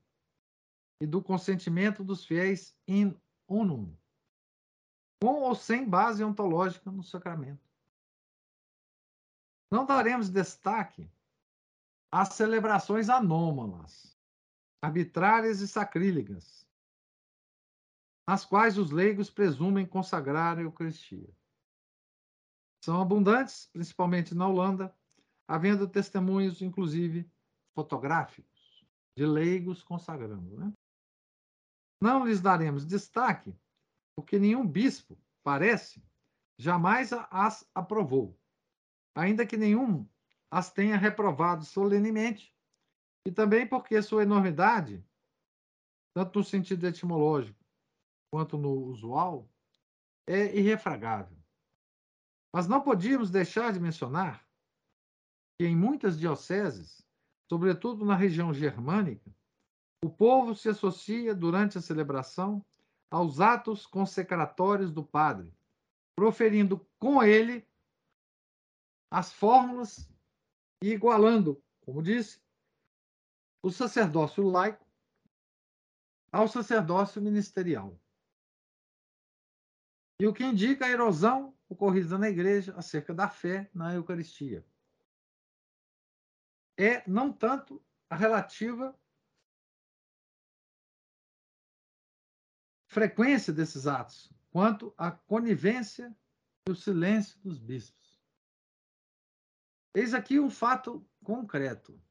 Speaker 1: e do consentimento dos fiéis in unum, com ou sem base ontológica no sacramento. Não daremos destaque às celebrações anômalas, arbitrárias e sacrílegas, nas quais os leigos presumem consagrar a Eucaristia. São abundantes, principalmente na Holanda, havendo testemunhos, inclusive fotográficos, de leigos consagrando. Né? Não lhes daremos destaque, porque nenhum bispo, parece, jamais as aprovou, ainda que nenhum as tenha reprovado solenemente, e também porque sua enormidade, tanto no sentido etimológico quanto no usual, é irrefragável. Mas não podíamos deixar de mencionar que em muitas dioceses, sobretudo na região germânica, o povo se associa durante a celebração aos atos consecratórios do padre, proferindo com ele as fórmulas e igualando, como disse, o sacerdócio laico ao sacerdócio ministerial. E o que indica a erosão ocorrida na igreja acerca da fé na Eucaristia. É não tanto a relativa frequência desses atos, quanto a conivência e o silêncio dos bispos. Eis aqui um fato concreto.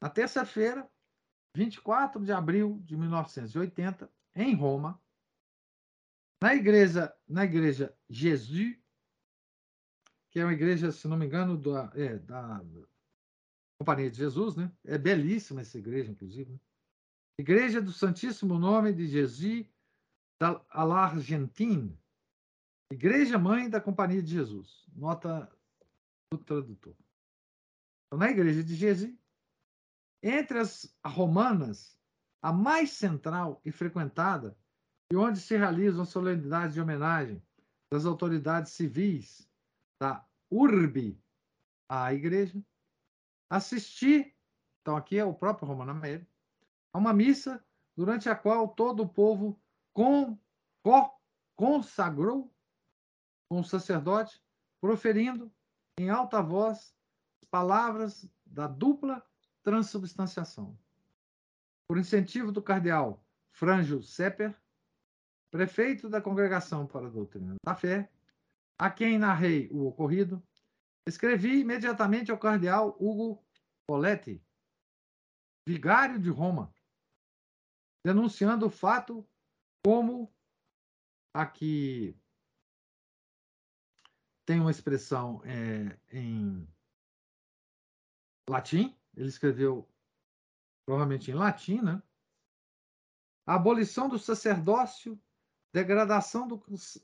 Speaker 1: Na terça-feira, 24 de abril de 1980, em Roma, na igreja, na igreja Jesus, que é uma igreja, se não me engano, da, é, da Companhia de Jesus, né? É belíssima essa igreja, inclusive. Né? Igreja do Santíssimo Nome de Jesus da l'Argentine. Igreja Mãe da Companhia de Jesus. Nota do tradutor. Então, na igreja de Jesus, entre as romanas, a mais central e frequentada e onde se realizam solenidades de homenagem das autoridades civis da URB à igreja, assistir, então aqui é o próprio Romano Amério, a uma missa durante a qual todo o povo com, consagrou com o sacerdote, proferindo em alta voz palavras da dupla transubstanciação. Por incentivo do cardeal Franjo Sepper, prefeito da Congregação para a Doutrina da Fé, a quem narrei o ocorrido, escrevi imediatamente ao cardeal Hugo Poletti, vigário de Roma, denunciando o fato como aqui tem uma expressão é, em latim, ele escreveu provavelmente em latim, né? Abolição do sacerdócio degradação do,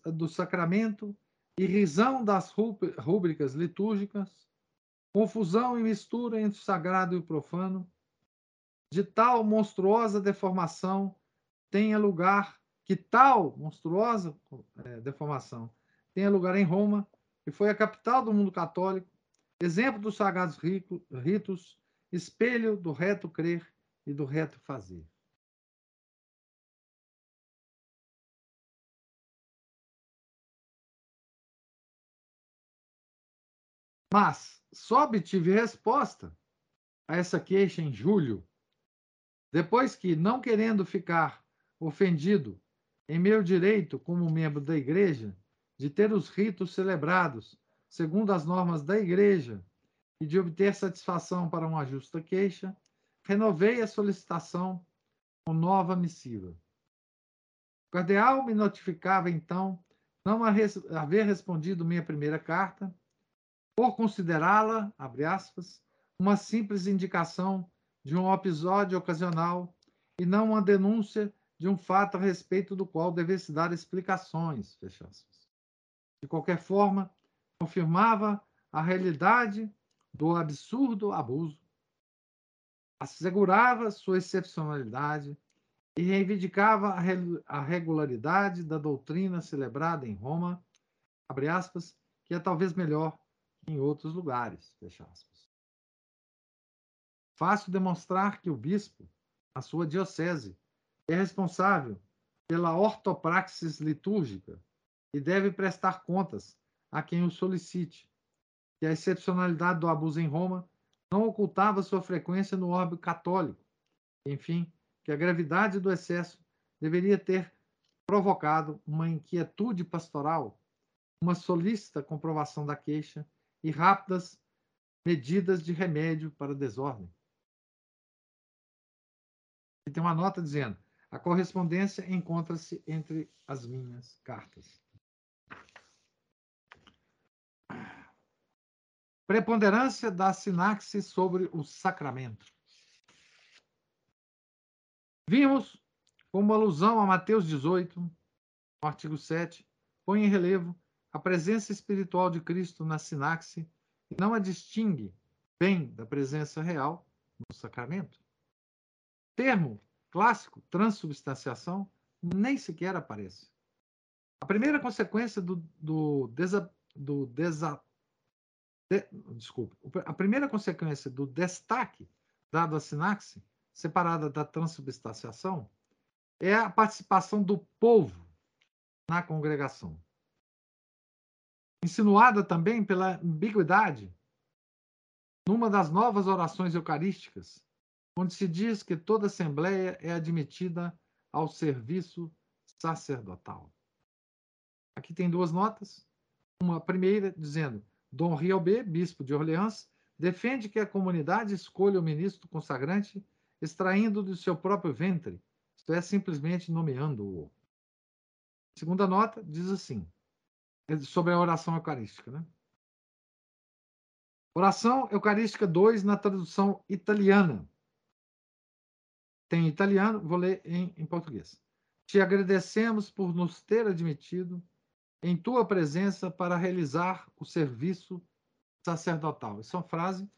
Speaker 1: do sacramento, irrisão das rúbricas litúrgicas, confusão e mistura entre o sagrado e o profano, de tal monstruosa deformação tenha lugar, que tal monstruosa é, deformação tenha lugar em Roma, que foi a capital do mundo católico, exemplo dos sagrados ritos, espelho do reto crer e do reto fazer. Mas só obtive resposta a essa queixa em julho, depois que, não querendo ficar ofendido em meu direito como membro da igreja de ter os ritos celebrados segundo as normas da igreja e de obter satisfação para uma justa queixa, renovei a solicitação com nova missiva. O cardeal me notificava então não haver respondido minha primeira carta por considerá-la, abre aspas, uma simples indicação de um episódio ocasional e não uma denúncia de um fato a respeito do qual devesse dar explicações, fecha aspas. De qualquer forma, confirmava a realidade do absurdo abuso, assegurava sua excepcionalidade e reivindicava a regularidade da doutrina celebrada em Roma abre aspas, que é talvez melhor que em outros lugares, fecha aspas. Fácil demonstrar que o bispo, a sua diocese, é responsável pela ortopraxis litúrgica e deve prestar contas a quem o solicite, que a excepcionalidade do abuso em Roma não ocultava sua frequência no orbe católico, enfim, que a gravidade do excesso deveria ter provocado uma inquietude pastoral, uma solícita comprovação da queixa e rápidas medidas de remédio para a desordem. E tem uma nota dizendo: a correspondência encontra-se entre as minhas cartas. Preponderância da sintaxe sobre o sacramento. Vimos como alusão a Mateus 18, no artigo 7, põe em relevo a presença espiritual de Cristo na sintaxe e não a distingue bem da presença real no sacramento. Termo clássico, transubstanciação, nem sequer aparece. A primeira consequência do, do, desa, do desa, de, desculpa, a primeira consequência do destaque dado à sintaxe, separada da transubstanciação, é a participação do povo na congregação. Insinuada também pela ambiguidade numa das novas orações eucarísticas, onde se diz que toda assembleia é admitida ao serviço sacerdotal. Aqui tem duas notas. Uma primeira dizendo: Dom Riobé, bispo de Orleans, defende que a comunidade escolha o ministro consagrante extraindo do seu próprio ventre isto é, simplesmente nomeando-o. Segunda nota diz assim, é sobre a oração eucarística. Né? Oração Eucarística 2 na tradução italiana. Tem italiano, vou ler em, em português. Te agradecemos por nos ter admitido em tua presença para realizar o serviço sacerdotal. Essa é uma frase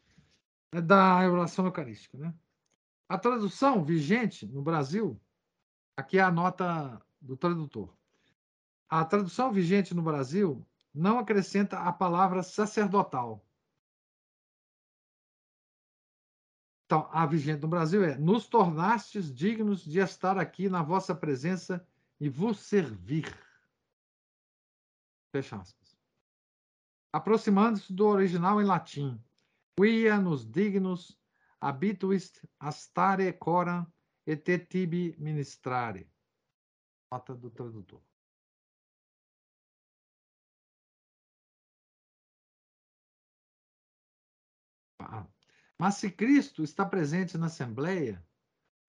Speaker 1: é da oração eucarística. Né? A tradução vigente no Brasil Aqui é a nota do tradutor. A tradução vigente no Brasil não acrescenta a palavra sacerdotal. Então, a vigente no Brasil é: nos tornastes dignos de estar aqui na vossa presença e vos servir. Fecha aspas. Aproximando-se do original em latim. Quia nos dignos habituist astare coram et tibi ministrare. Nota do tradutor. Ah. Mas se Cristo está presente na Assembleia,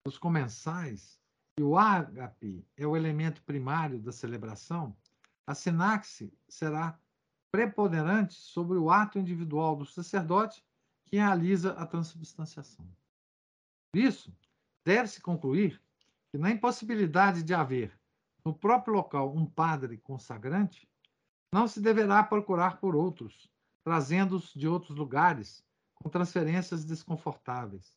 Speaker 1: nos comensais, e o ágape é o elemento primário da celebração, a sinaxe será preponderante sobre o ato individual do sacerdote que realiza a transubstanciação. Por isso, deve-se concluir que, na impossibilidade de haver no próprio local um padre consagrante, não se deverá procurar por outros, trazendo-os de outros lugares, com transferências desconfortáveis,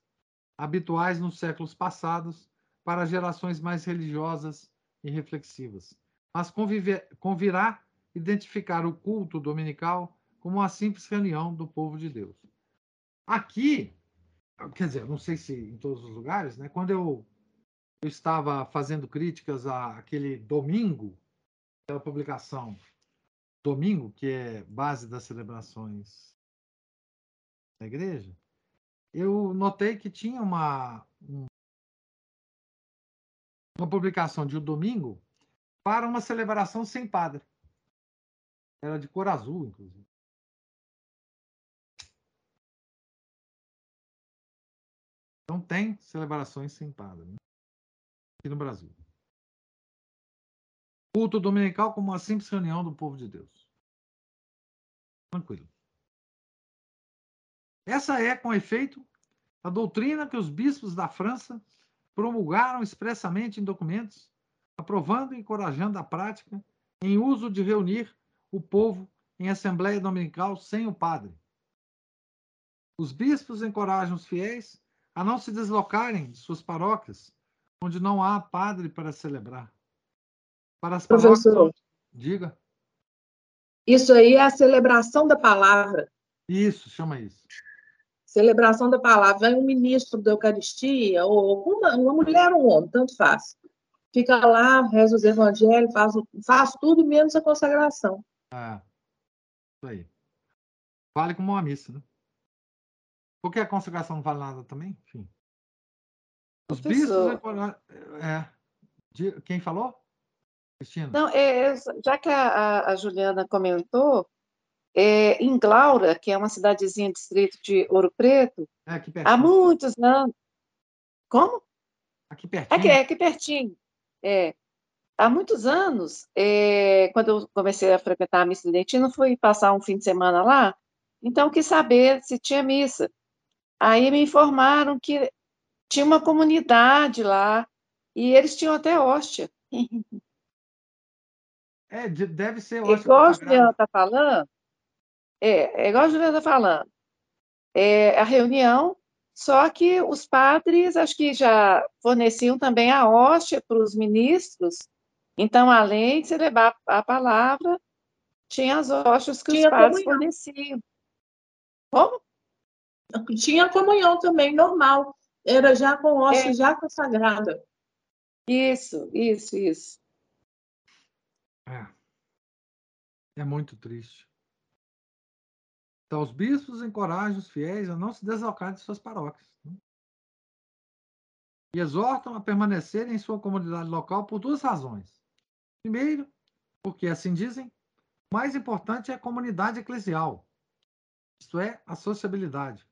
Speaker 1: habituais nos séculos passados para gerações mais religiosas e reflexivas, mas conviver, convirá identificar o culto dominical como uma simples reunião do povo de Deus. Aqui, quer dizer, não sei se em todos os lugares, né? Quando eu, eu estava fazendo críticas àquele domingo, aquela publicação domingo, que é base das celebrações da igreja, eu notei que tinha uma uma publicação de um domingo para uma celebração sem padre. Era de cor azul, inclusive. Então tem celebrações sem padre né? aqui no Brasil. Culto dominical como uma simples reunião do povo de Deus. Tranquilo. Essa é, com efeito, a doutrina que os bispos da França promulgaram expressamente em documentos, aprovando e encorajando a prática em uso de reunir o povo em assembleia dominical sem o padre. Os bispos encorajam os fiéis a não se deslocarem de suas paróquias, onde não há padre para celebrar. Para as paróquias,
Speaker 2: Professor,
Speaker 1: diga.
Speaker 2: Isso aí é a celebração da palavra.
Speaker 1: Isso, chama isso.
Speaker 2: Celebração da palavra. Vem um ministro da Eucaristia, ou uma, uma mulher ou um homem, tanto faz. Fica lá, reza os evangelhos, faz, faz tudo menos a consagração.
Speaker 1: É. Isso aí. Vale como uma missa, né? Porque a consagração não vale nada também? Enfim. Os bispos. É, é, quem falou?
Speaker 2: Cristina? Não, é, já que a, a Juliana comentou, é, em Glaura, que é uma cidadezinha distrito de Ouro Preto,
Speaker 1: é
Speaker 2: há muitos anos. Como?
Speaker 1: Aqui pertinho.
Speaker 2: Aqui, é aqui pertinho. É. Há muitos anos, é, quando eu comecei a frequentar a missa Dentina, fui passar um fim de semana lá, então quis saber se tinha missa. Aí me informaram que tinha uma comunidade lá e eles tinham até hóstia.
Speaker 1: É, deve ser hóstia.
Speaker 2: Igual a Juliana está falando, é, é igual a Juliana está falando. É a reunião, só que os padres acho que já forneciam também a hóstia para os ministros. Então, além de celebrar a palavra, tinha as hóstias que tinha os padres comunhão. forneciam. Como?
Speaker 3: Tinha comunhão também, normal. Era já com hóstia, é. já consagrada.
Speaker 2: Isso, isso, isso.
Speaker 1: É. É muito triste. Então, os bispos encorajam os fiéis a não se deslocar de suas paróquias. Né? E exortam a permanecer em sua comunidade local por duas razões. Primeiro, porque, assim dizem, o mais importante é a comunidade eclesial, isto é, a sociabilidade,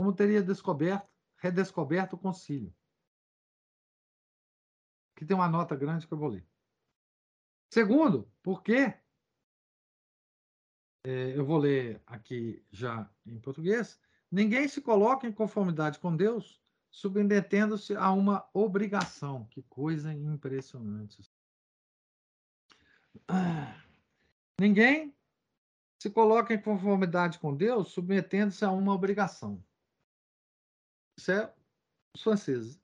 Speaker 1: como teria descoberto, redescoberto o concílio. Aqui tem uma nota grande que eu vou ler. Segundo, porque eu vou ler aqui já em português. Ninguém se coloca em conformidade com Deus submetendo-se a uma obrigação. Que coisa impressionante. Ah, ninguém se coloca em conformidade com Deus submetendo-se a uma obrigação. Isso é os franceses.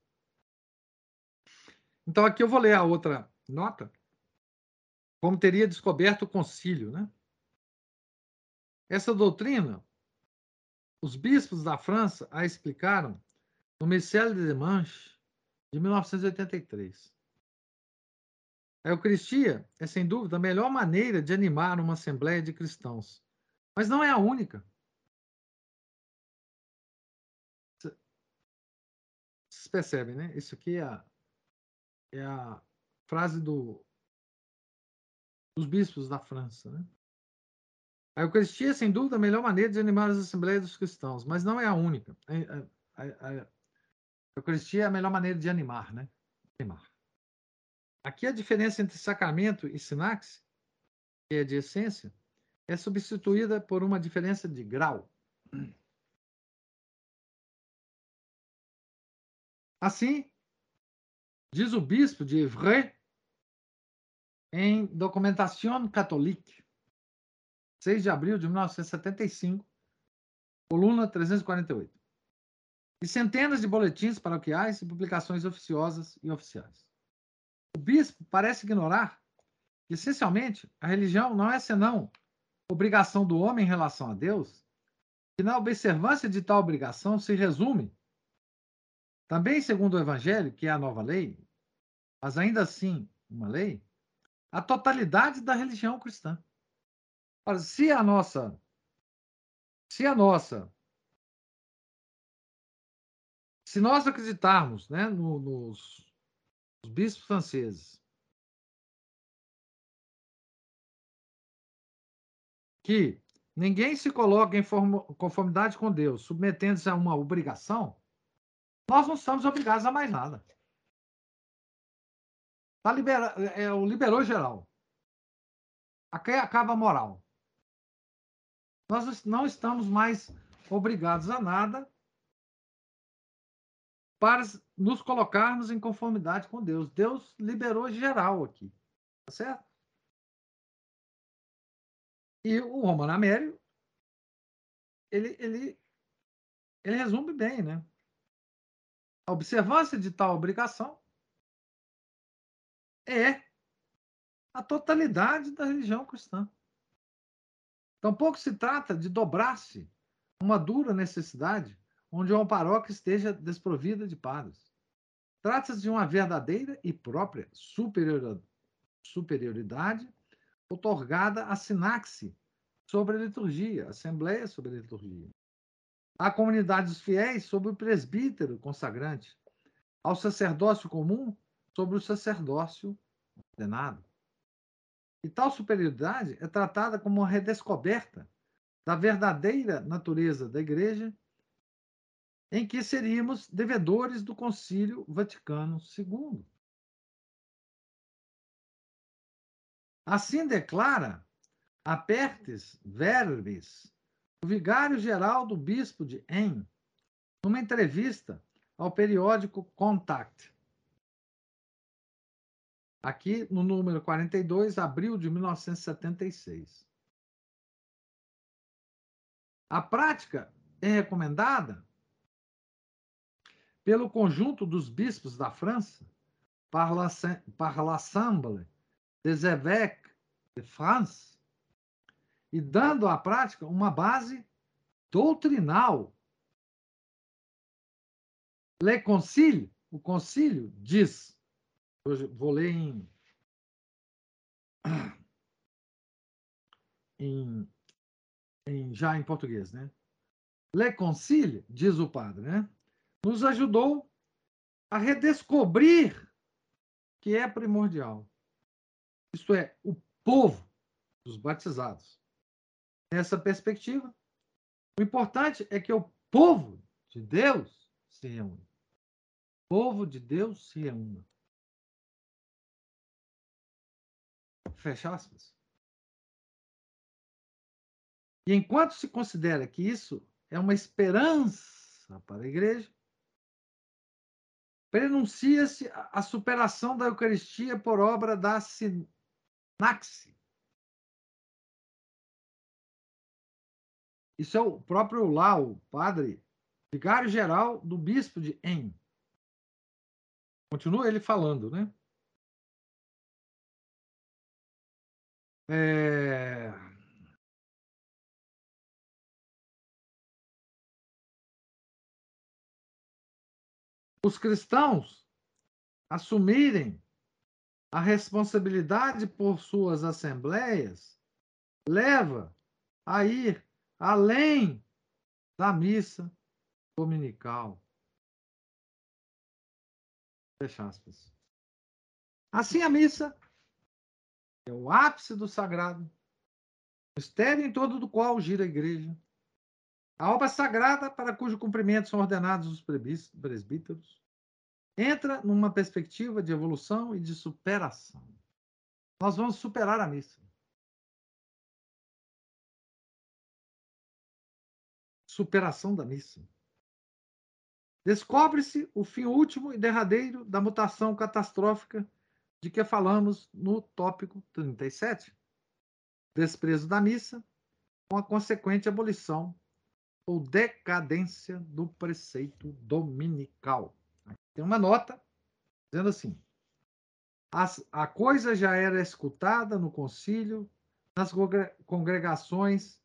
Speaker 1: Então, aqui eu vou ler a outra nota, como teria descoberto o concílio, né? Essa doutrina, os bispos da França a explicaram no Missel de Demanche, de 1983. A Eucaristia é, sem dúvida, a melhor maneira de animar uma assembleia de cristãos, mas não é a única. Vocês percebem, né? Isso aqui é a, é a frase do, dos bispos da França. Né? A Eucaristia é, sem dúvida, a melhor maneira de animar as assembleias dos cristãos, mas não é a única. A, a, a Eucaristia é a melhor maneira de animar, né? Animar. Aqui a diferença entre sacramento e sinaxe, que é de essência, é substituída por uma diferença de grau. Assim, diz o bispo de Evreux em Documentation Catholique, 6 de abril de 1975, coluna 348. E centenas de boletins paroquiais e publicações oficiosas e oficiais. O bispo parece ignorar que, essencialmente, a religião não é senão obrigação do homem em relação a Deus, que na observância de tal obrigação se resume, também segundo o Evangelho, que é a nova lei, mas ainda assim uma lei, a totalidade da religião cristã se a nossa se a nossa se nós acreditarmos né, no, nos, nos bispos franceses que ninguém se coloca em conformidade com Deus, submetendo-se a uma obrigação, nós não estamos obrigados a mais nada. Tá libera, é, o liberou geral. Aqui acaba a moral. Nós não estamos mais obrigados a nada para nos colocarmos em conformidade com Deus. Deus liberou geral aqui, tá certo? E o Romano Amério, ele, ele, ele resume bem, né? A observância de tal obrigação é a totalidade da religião cristã. Tampouco se trata de dobrar-se uma dura necessidade onde uma paróquia esteja desprovida de padres. Trata-se de uma verdadeira e própria superioridade otorgada à sinaxe sobre a liturgia, assembleia sobre a liturgia, à comunidade dos fiéis sobre o presbítero consagrante, ao sacerdócio comum sobre o sacerdócio ordenado. E tal superioridade é tratada como uma redescoberta da verdadeira natureza da Igreja, em que seríamos devedores do Concílio Vaticano II. Assim declara Apertes Verbis, o vigário-geral do bispo de En, numa entrevista ao periódico Contact. Aqui no número 42, abril de 1976. A prática é recomendada pelo conjunto dos bispos da França, par l'Assemblée des évêques de France, e dando à prática uma base doutrinal. Le Concile, o concílio diz, hoje vou ler em, em, em, já em português, né? Le Concile, diz o padre, né? Nos ajudou a redescobrir que é primordial. Isto é, o povo dos batizados nessa perspectiva, o importante é que o povo de Deus se reúna. O povo de Deus se reúna. Fecha aspas. E enquanto se considera que isso é uma esperança para a igreja, prenuncia-se a superação da Eucaristia por obra da sinaxe, Isso é o próprio o padre, vigário-geral do bispo de En. Continua ele falando, né? É... Os cristãos assumirem a responsabilidade por suas assembleias leva a ir além da missa dominical. Fecha aspas. Assim, a missa é o ápice do sagrado, o mistério em todo do qual gira a igreja, a obra sagrada para cujo cumprimento são ordenados os presbíteros, entra numa perspectiva de evolução e de superação. Nós vamos superar a missa. superação da missa. Descobre-se o fim último e derradeiro da mutação catastrófica de que falamos no tópico 37. Desprezo da missa, com a consequente abolição ou decadência do preceito dominical. Aqui tem uma nota dizendo assim: a coisa já era escutada no concílio, nas congregações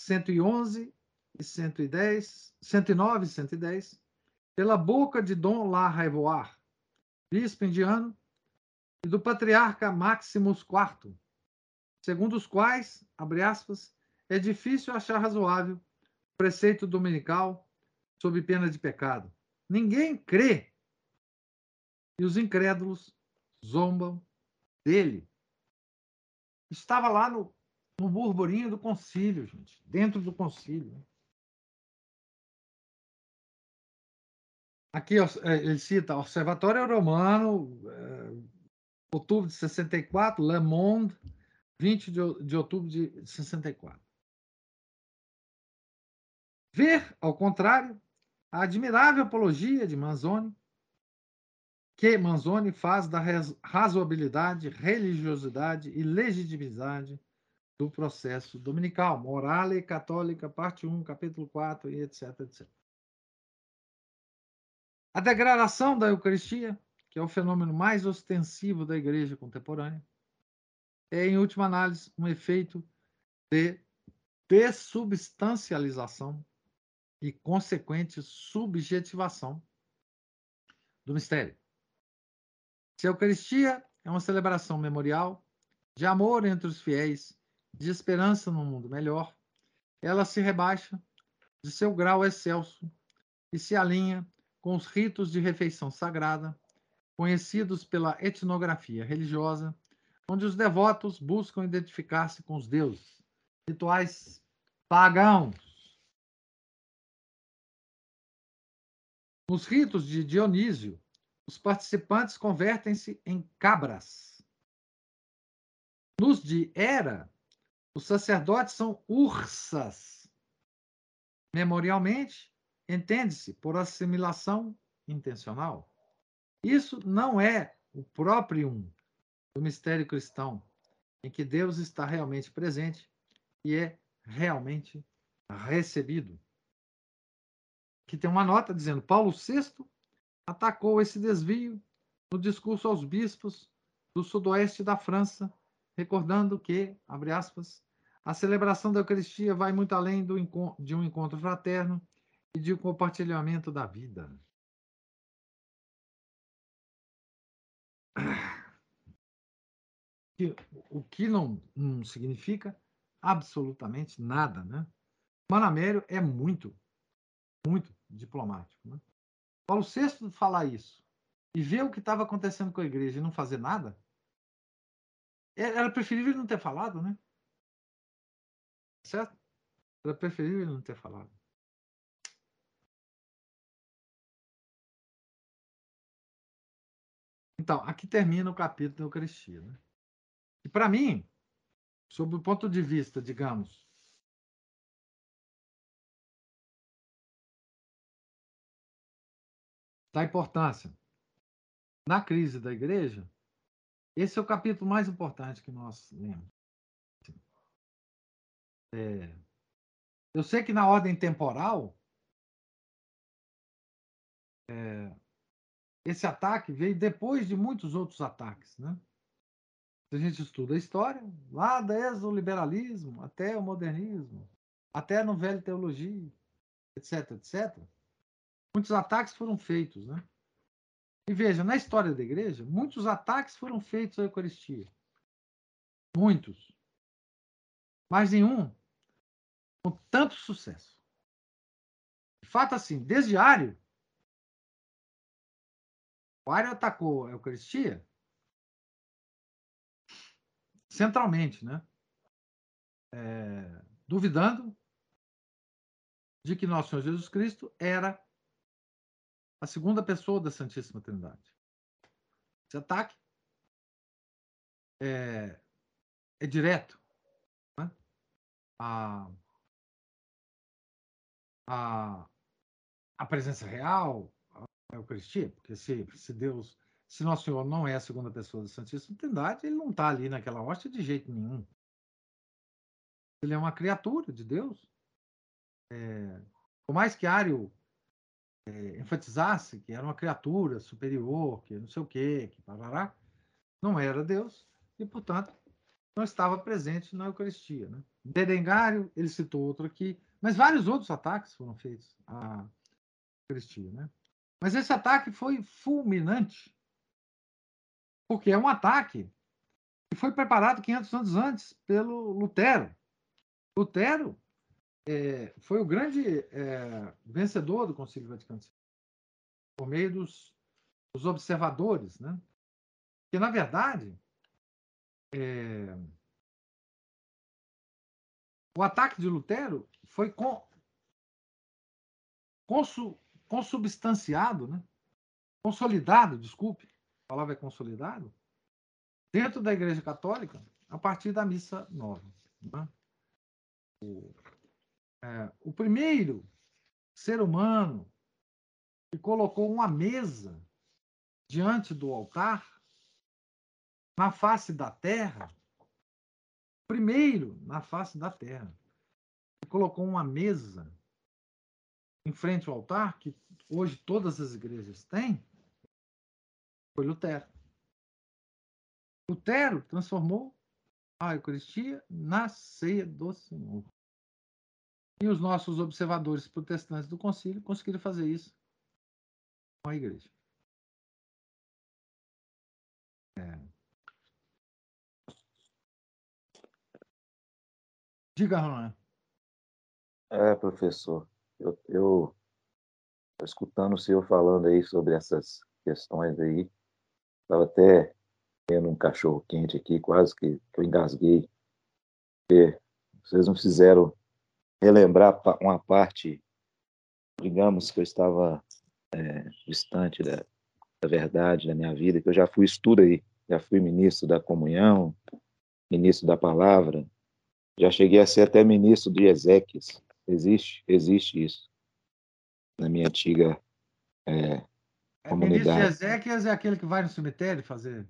Speaker 1: 111 e 110, 109 e 110, pela boca de Dom La Raivoire, bispo indiano, e do patriarca Maximus IV, segundo os quais, abre aspas, é difícil achar razoável o preceito dominical sob pena de pecado. Ninguém crê e os incrédulos zombam dele. Estava lá no, no burburinho do concílio, gente, dentro do concílio. Aqui é, ele cita Observatório Romano, é, outubro de 64, Le Monde, 20 de, de outubro de 64. Ver, ao contrário, a admirável apologia de Manzoni, que Manzoni faz da razoabilidade, religiosidade e legitimidade do processo dominical, Morale Católica, parte 1, capítulo 4, e etc, etc. A degradação da Eucaristia, que é o fenômeno mais ostensivo da igreja contemporânea, é, em última análise, um efeito de dessubstancialização e consequente subjetivação do mistério. Se a Eucaristia é uma celebração memorial de amor entre os fiéis, de esperança num mundo melhor, ela se rebaixa de seu grau excelso e se alinha com os ritos de refeição sagrada, conhecidos pela etnografia religiosa, onde os devotos buscam identificar-se com os deuses, rituais pagãos. Nos ritos de Dionísio, os participantes convertem-se em cabras. Nos de Hera, os sacerdotes são ursas. Memorialmente, entende-se por assimilação intencional. Isso não é o próprio do mistério cristão, em que Deus está realmente presente e é realmente recebido. Aqui tem uma nota dizendo: Paulo VI atacou esse desvio no discurso aos bispos do sudoeste da França, recordando que, abre aspas, a celebração da Eucaristia vai muito além do, de um encontro fraterno e de um compartilhamento da vida. O que não, não significa absolutamente nada, né? Manamério é muito, muito diplomático. Né? Paulo VI falar isso e ver o que estava acontecendo com a igreja e não fazer nada, era preferível ele não ter falado, né? Certo? Era preferível ele não ter falado. Então, aqui termina o capítulo da Eucaristia. Né? E para mim, sob o ponto de vista, digamos, da importância na crise da igreja, esse é o capítulo mais importante que nós lemos. É, eu sei que na ordem temporal, é, esse ataque veio depois de muitos outros ataques. Né? Se a gente estuda a história, lá desde o liberalismo até o modernismo, até no velho teologia, etc, etc, Muitos ataques foram feitos, né? E veja, na história da igreja, muitos ataques foram feitos à Eucaristia. Muitos. Mas nenhum com tanto sucesso. De fato, assim, desde Ário, o Ário atacou a Eucaristia centralmente, né? É, duvidando de que nosso Senhor Jesus Cristo era a segunda pessoa da Santíssima Trindade. Esse ataque é, é direto né? a, a, a presença real, a Eucaristia, porque se, se Deus, se Nosso Senhor não é a segunda pessoa da Santíssima Trindade, ele não está ali naquela hóstia de jeito nenhum. Ele é uma criatura de Deus. É, por mais que Ário é, enfatizasse que era uma criatura superior, que não sei o quê, que parará, não era Deus e, portanto, não estava presente na Eucaristia. Né? Berengário, ele citou outro aqui, mas vários outros ataques foram feitos à Eucaristia. Né? Mas esse ataque foi fulminante, porque é um ataque que foi preparado 500 anos antes pelo Lutero. Lutero é, foi o grande é, vencedor do Concílio Vaticano II, por meio dos, dos observadores, né? Que na verdade é, o ataque de Lutero foi com, consu, consubstanciado, né? consolidado, desculpe, a palavra é consolidado, dentro da Igreja Católica a partir da missa nova. Né? O, é, o primeiro ser humano que colocou uma mesa diante do altar, na face da terra, primeiro na face da terra, que colocou uma mesa em frente ao altar, que hoje todas as igrejas têm, foi Lutero. Lutero transformou a Eucaristia na ceia do Senhor. E os nossos observadores protestantes do concílio conseguiram fazer isso com a igreja. É. Diga, Ronan.
Speaker 4: É, professor, eu, eu escutando o senhor falando aí sobre essas questões aí, estava até tendo um cachorro quente aqui, quase que, eu engasguei, porque vocês não fizeram relembrar uma parte, digamos, que eu estava é, distante da, da verdade da minha vida, que eu já fui estudo aí, já fui ministro da comunhão, ministro da palavra, já cheguei a ser até ministro de Ezequias. Existe, existe isso na minha antiga é,
Speaker 1: É,
Speaker 4: comunidade.
Speaker 1: Ministro Ezequias é aquele que vai no cemitério fazer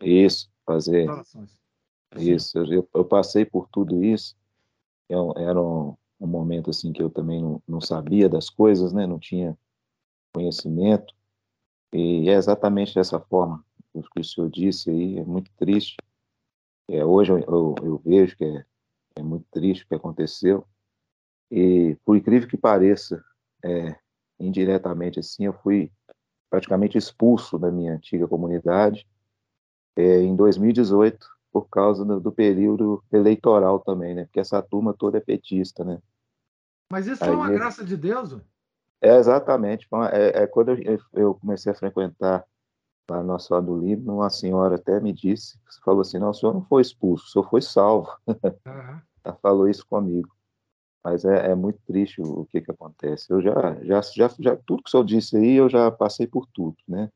Speaker 4: Isso, fazer
Speaker 1: orações.
Speaker 4: Isso, eu, eu passei por tudo isso. Eu- era um, um momento assim que eu também não, não sabia das coisas, né? Não tinha conhecimento. E é exatamente dessa forma o que o senhor disse aí. É muito triste. É, hoje eu, eu, eu vejo que é, é muito triste o que aconteceu. E por incrível que pareça, é, indiretamente assim, eu fui praticamente expulso da minha antiga comunidade é, em 2018 por causa do, do período eleitoral também, né? Porque essa turma toda é petista, né?
Speaker 1: Mas isso foi uma
Speaker 4: Aí-
Speaker 1: graça de Deus.
Speaker 4: É exatamente. Uma- É, é quando eu, eu comecei a frequentar lá no nosso lado do uma senhora até me disse, falou assim, não, o senhor não foi expulso, o senhor foi salvo.
Speaker 1: Aham.
Speaker 4: Ela falou isso comigo. Mas é, é muito triste o, que que acontece. Eu já, já, já, já, tudo que o senhor disse aí, eu já passei por tudo, né?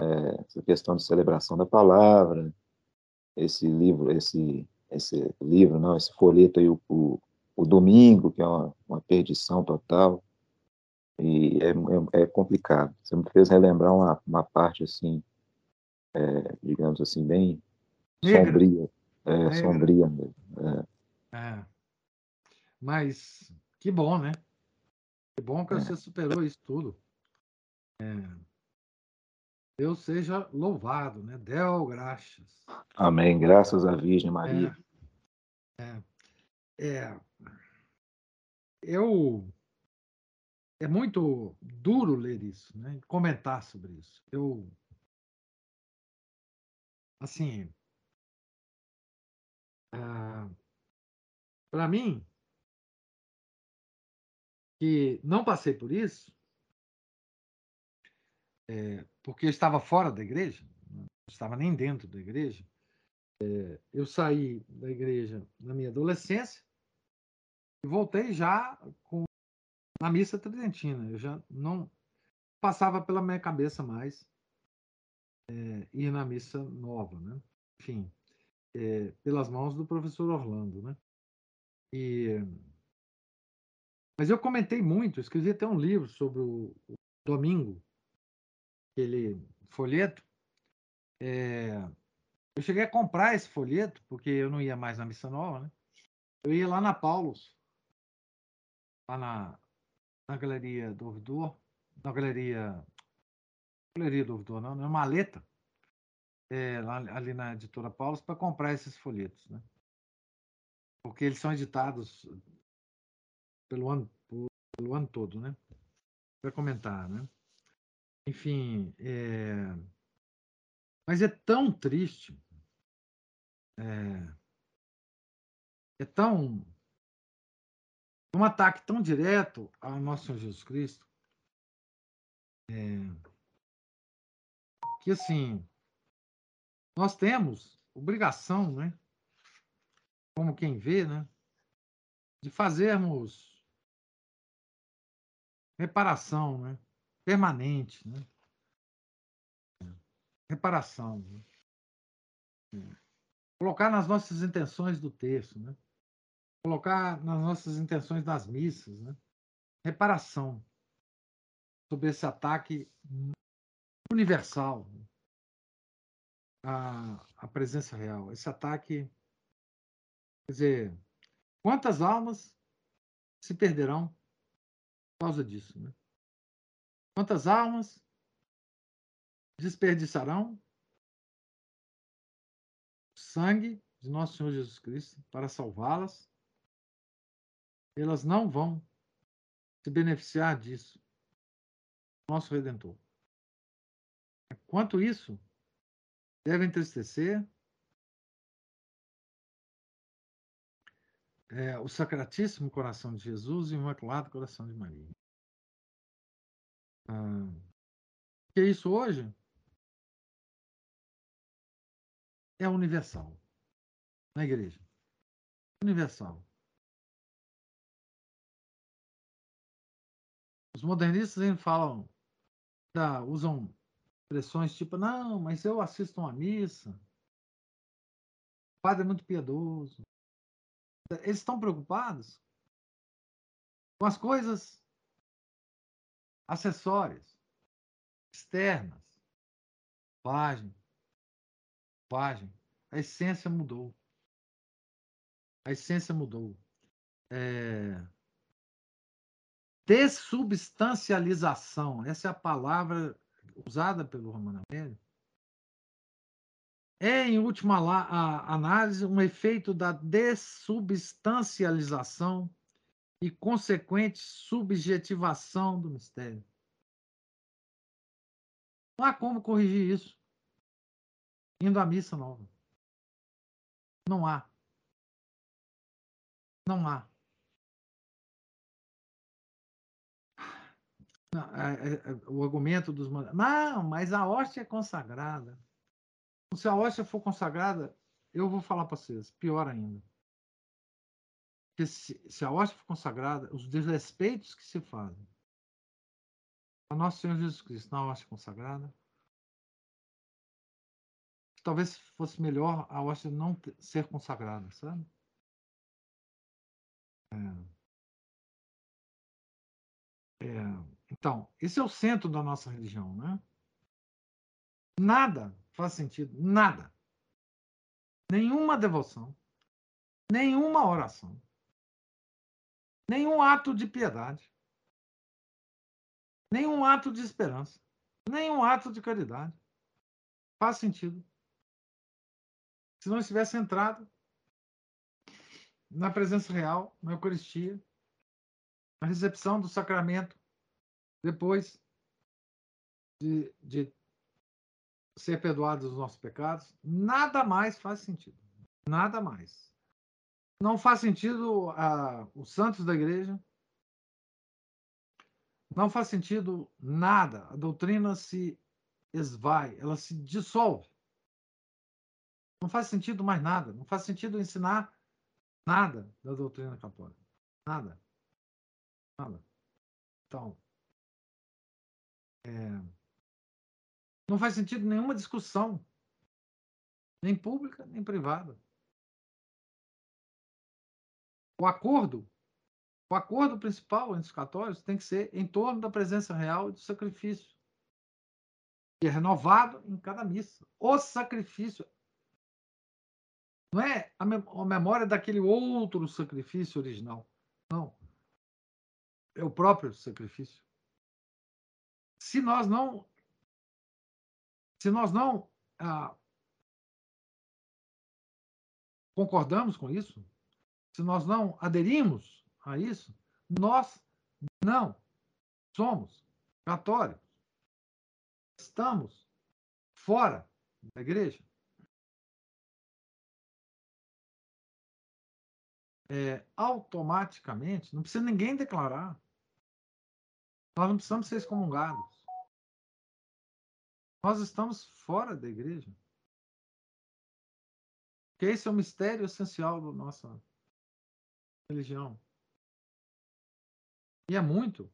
Speaker 4: É, essa questão de celebração da palavra, esse livro, esse, esse livro, não, esse folheto aí, o, o, o domingo, que é uma, uma perdição total. E é, é, é complicado. Você me fez relembrar uma, uma parte, assim, é, digamos assim, bem
Speaker 1: Negra.
Speaker 4: sombria. É, sombria mesmo.
Speaker 1: É. Mas que bom, né? Que bom que
Speaker 4: É.
Speaker 1: você superou isso tudo. É. Deus seja louvado, né? Del graças.
Speaker 4: Amém. Graças à Virgem Maria.
Speaker 1: É. É. Eu. É muito duro ler isso, né? Comentar sobre isso. Eu. Assim. Para mim, que não passei por isso, é, porque eu estava fora da igreja, não estava nem dentro da igreja. É, eu saí da igreja na minha adolescência e voltei já com, na missa tridentina. Eu já não passava pela minha cabeça mais é, ir na missa nova, né? Enfim, é, pelas mãos do professor Orlando, né? E mas eu comentei muito, escrevi até um livro sobre o, domingo, aquele folheto. É, eu cheguei a comprar esse folheto, porque eu não ia mais na Missa Nova, né? Eu ia lá na Paulus, lá na, na Galeria do Ouvidor, na Galeria. Galeria do Ouvidor, não, na Maleta, é, lá, ali na editora Paulus, para comprar esses folhetos, né? Porque eles são editados pelo ano, pelo ano todo, né? Para comentar, né? Enfim, é... mas é tão triste, é, é tão um ataque tão direto ao nosso Senhor Jesus Cristo, é, que assim nós temos obrigação, né? Como quem vê, né? De fazermos reparação, né? Permanente, né? Reparação. né? É. Colocar nas nossas intenções do texto, né? Colocar nas nossas intenções das missas, né? Reparação sobre esse ataque universal né? à, à presença real. Esse ataque, quer dizer, quantas almas se perderão causa disso, né? Quantas almas desperdiçarão o sangue de nosso Senhor Jesus Cristo para salvá-las? elas não vão se beneficiar disso. Nosso Redentor. Quanto isso, deve entristecer é, o Sacratíssimo Coração de Jesus e o Imaculado Coração de Maria. Ah, que é isso hoje é universal na igreja. Universal. Os modernistas ainda falam, usam expressões tipo, não, mas eu assisto uma missa, o padre é muito piedoso. Eles estão preocupados com as coisas acessórias, externas. Página. Página. A essência mudou. A essência mudou. É... Dessubstancialização, essa é a palavra usada pelo Romano Amédio, é, em última análise, um efeito da dessubstancialização e consequente subjetivação do mistério. Não há como corrigir isso indo à missa nova. Não há. Não há. Não, é, é, é, o argumento dos. Não, mas a hóstia é consagrada. Se a hóstia for consagrada, eu vou falar para vocês, pior ainda. Porque se, se a hóstia for consagrada, os desrespeitos que se fazem a Nosso Senhor Jesus Cristo na hóstia consagrada, talvez fosse melhor a hóstia não ser consagrada, sabe? É. É. Então, esse é o centro da nossa religião, né? Nada faz sentido, nada. Nenhuma devoção, nenhuma oração, nenhum ato de piedade, nenhum ato de esperança, nenhum ato de caridade faz sentido. Se não estivesse entrado na presença real, na Eucaristia, na recepção do sacramento, depois de, de ser perdoados os nossos pecados, nada mais faz sentido. Nada mais. Não faz sentido a, os santos da igreja. Não faz sentido nada. A doutrina se esvai, ela se dissolve. Não faz sentido mais nada. Não faz sentido ensinar nada da doutrina católica. Nada. Nada. Então, é, não faz sentido nenhuma discussão, nem pública, nem privada. O acordo, o acordo principal entre os católicos tem que ser em torno da presença real e do sacrifício. E é renovado em cada missa. O sacrifício não é a memória daquele outro sacrifício original. Não. É o próprio sacrifício. Se nós não se nós não ah, concordamos com isso, se nós não aderimos a isso, nós não somos católicos. Estamos fora da igreja. É, automaticamente, não precisa ninguém declarar. Nós não precisamos ser excomungados. Nós estamos fora da igreja. Que esse é o mistério essencial da nossa religião. E é muito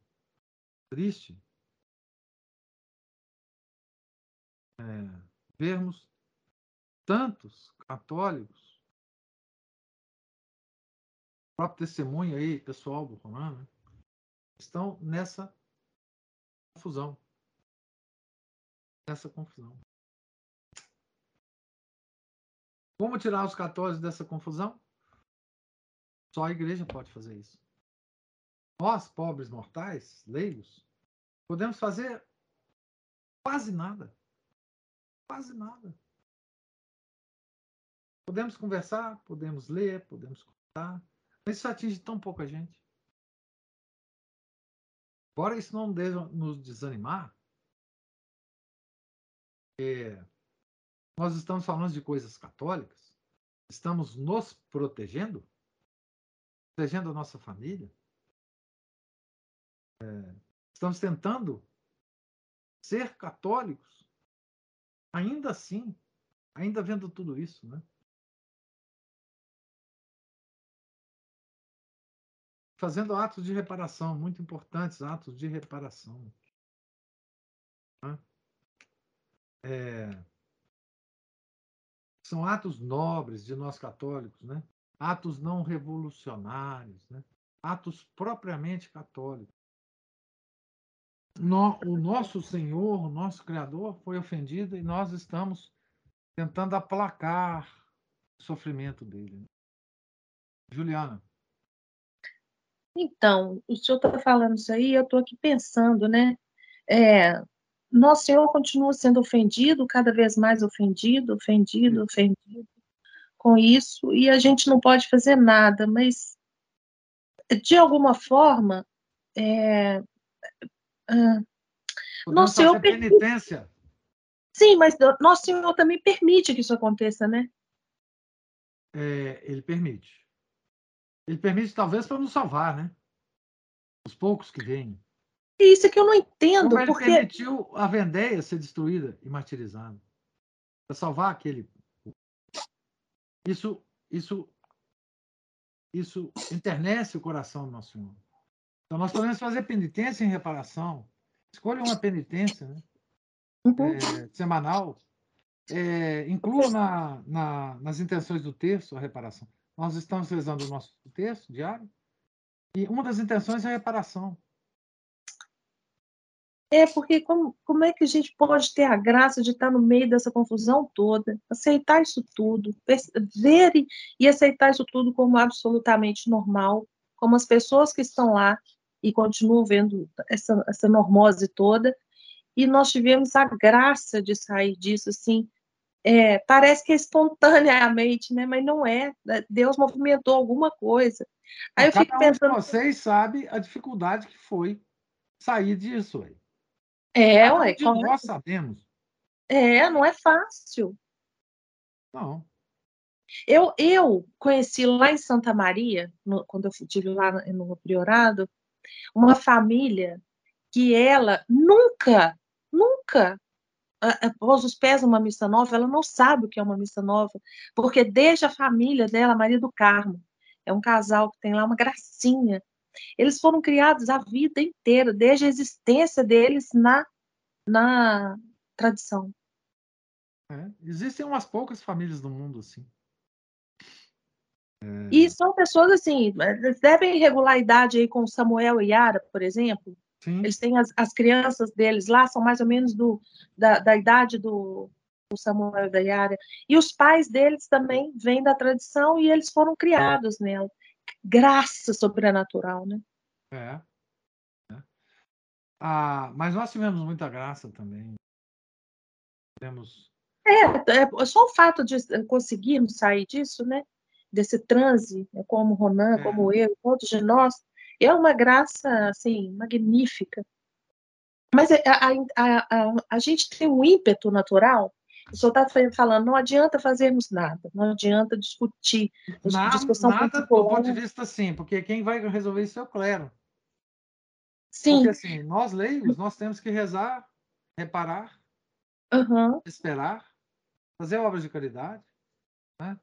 Speaker 1: triste é, vermos tantos católicos, o próprio testemunho aí, pessoal do Romano, né, estão nessa confusão essa confusão. Como tirar os católicos dessa confusão? Só a igreja pode fazer isso. Nós, pobres mortais, leigos, podemos fazer quase nada. Quase nada. Podemos conversar, podemos ler, podemos contar, mas isso atinge tão pouca gente. Embora isso não deve nos desanimar, é, nós estamos falando de coisas católicas, estamos nos protegendo, protegendo a nossa família, é, estamos tentando ser católicos, ainda assim, ainda vendo tudo isso, né? Fazendo atos de reparação, muito importantes, atos de reparação. Né? É, são atos nobres de nós católicos, né? atos não revolucionários, né? atos propriamente católicos. No, o nosso Senhor, o nosso Criador, foi ofendido e nós estamos tentando aplacar o sofrimento dele. Né? Juliana.
Speaker 3: Então, o senhor está falando isso aí, eu estou aqui pensando, né? É, nosso Senhor continua sendo ofendido, cada vez mais ofendido, ofendido, ofendido com isso, e a gente não pode fazer nada, mas de alguma forma, é,
Speaker 1: uh, nosso Senhor penitência.
Speaker 3: Sim, mas nosso Senhor também permite que isso aconteça, né?
Speaker 1: É, ele permite. Ele permite talvez para nos salvar, né? Os poucos que vêm.
Speaker 3: Isso é que eu não entendo.
Speaker 1: Como ele
Speaker 3: porque...
Speaker 1: permitiu a Vendéia ser destruída e martirizada. Para salvar aquele. Isso, isso, isso internece o coração do nosso Senhor. Então, nós podemos fazer penitência em reparação. Escolha uma penitência né? uhum. é, semanal. É, inclua na, na, nas intenções do texto a reparação. Nós estamos rezando o nosso texto diário. E uma das intenções é a reparação.
Speaker 3: É, porque como, como é que a gente pode ter a graça de estar no meio dessa confusão toda, aceitar isso tudo, ver e, e aceitar isso tudo como absolutamente normal, como as pessoas que estão lá e continuam vendo essa, essa normose toda, e nós tivemos a graça de sair disso, assim, é, parece que é espontaneamente, né? Mas não é. Né, Deus movimentou alguma coisa.
Speaker 1: Aí eu fico pensando. Um vocês sabe a dificuldade que foi sair disso aí.
Speaker 3: É, ué.
Speaker 1: De nós sabemos.
Speaker 3: É, não é fácil.
Speaker 1: Não.
Speaker 3: Eu, eu conheci lá em Santa Maria, no, quando eu estive lá no Priorado, uma família que ela nunca, nunca pôs os pés numa missa nova, ela não sabe o que é uma missa nova, porque desde a família dela, Maria do Carmo, é um casal que tem lá uma gracinha, eles foram criados a vida inteira, desde a existência deles na, na tradição.
Speaker 1: É, existem umas poucas famílias no mundo assim.
Speaker 3: É... E são pessoas assim, eles devem regular a idade aí com Samuel e Yara, por exemplo. Sim. Eles têm as, as crianças deles lá, são mais ou menos do, da, da idade do, do Samuel e da Yara. E os pais deles também vêm da tradição e eles foram criados nela graça sobrenatural, né?
Speaker 1: É. é. Ah, mas nós tivemos muita graça também. Temos.
Speaker 3: É, é só o fato de conseguirmos sair disso, né? Desse transe, né? como Ronan, é. como eu, todos de nós, é uma graça, assim, magnífica. Mas a, a, a, a, gente tem um ímpeto natural o senhor está falando, não adianta fazermos nada, não adianta discutir.
Speaker 1: Nada, discussão nada do ponto de vista sim, porque quem vai resolver isso é o clero. Sim. Porque assim, nós leigos, nós temos que rezar, reparar,
Speaker 3: uhum.
Speaker 1: esperar, fazer obras de caridade, né?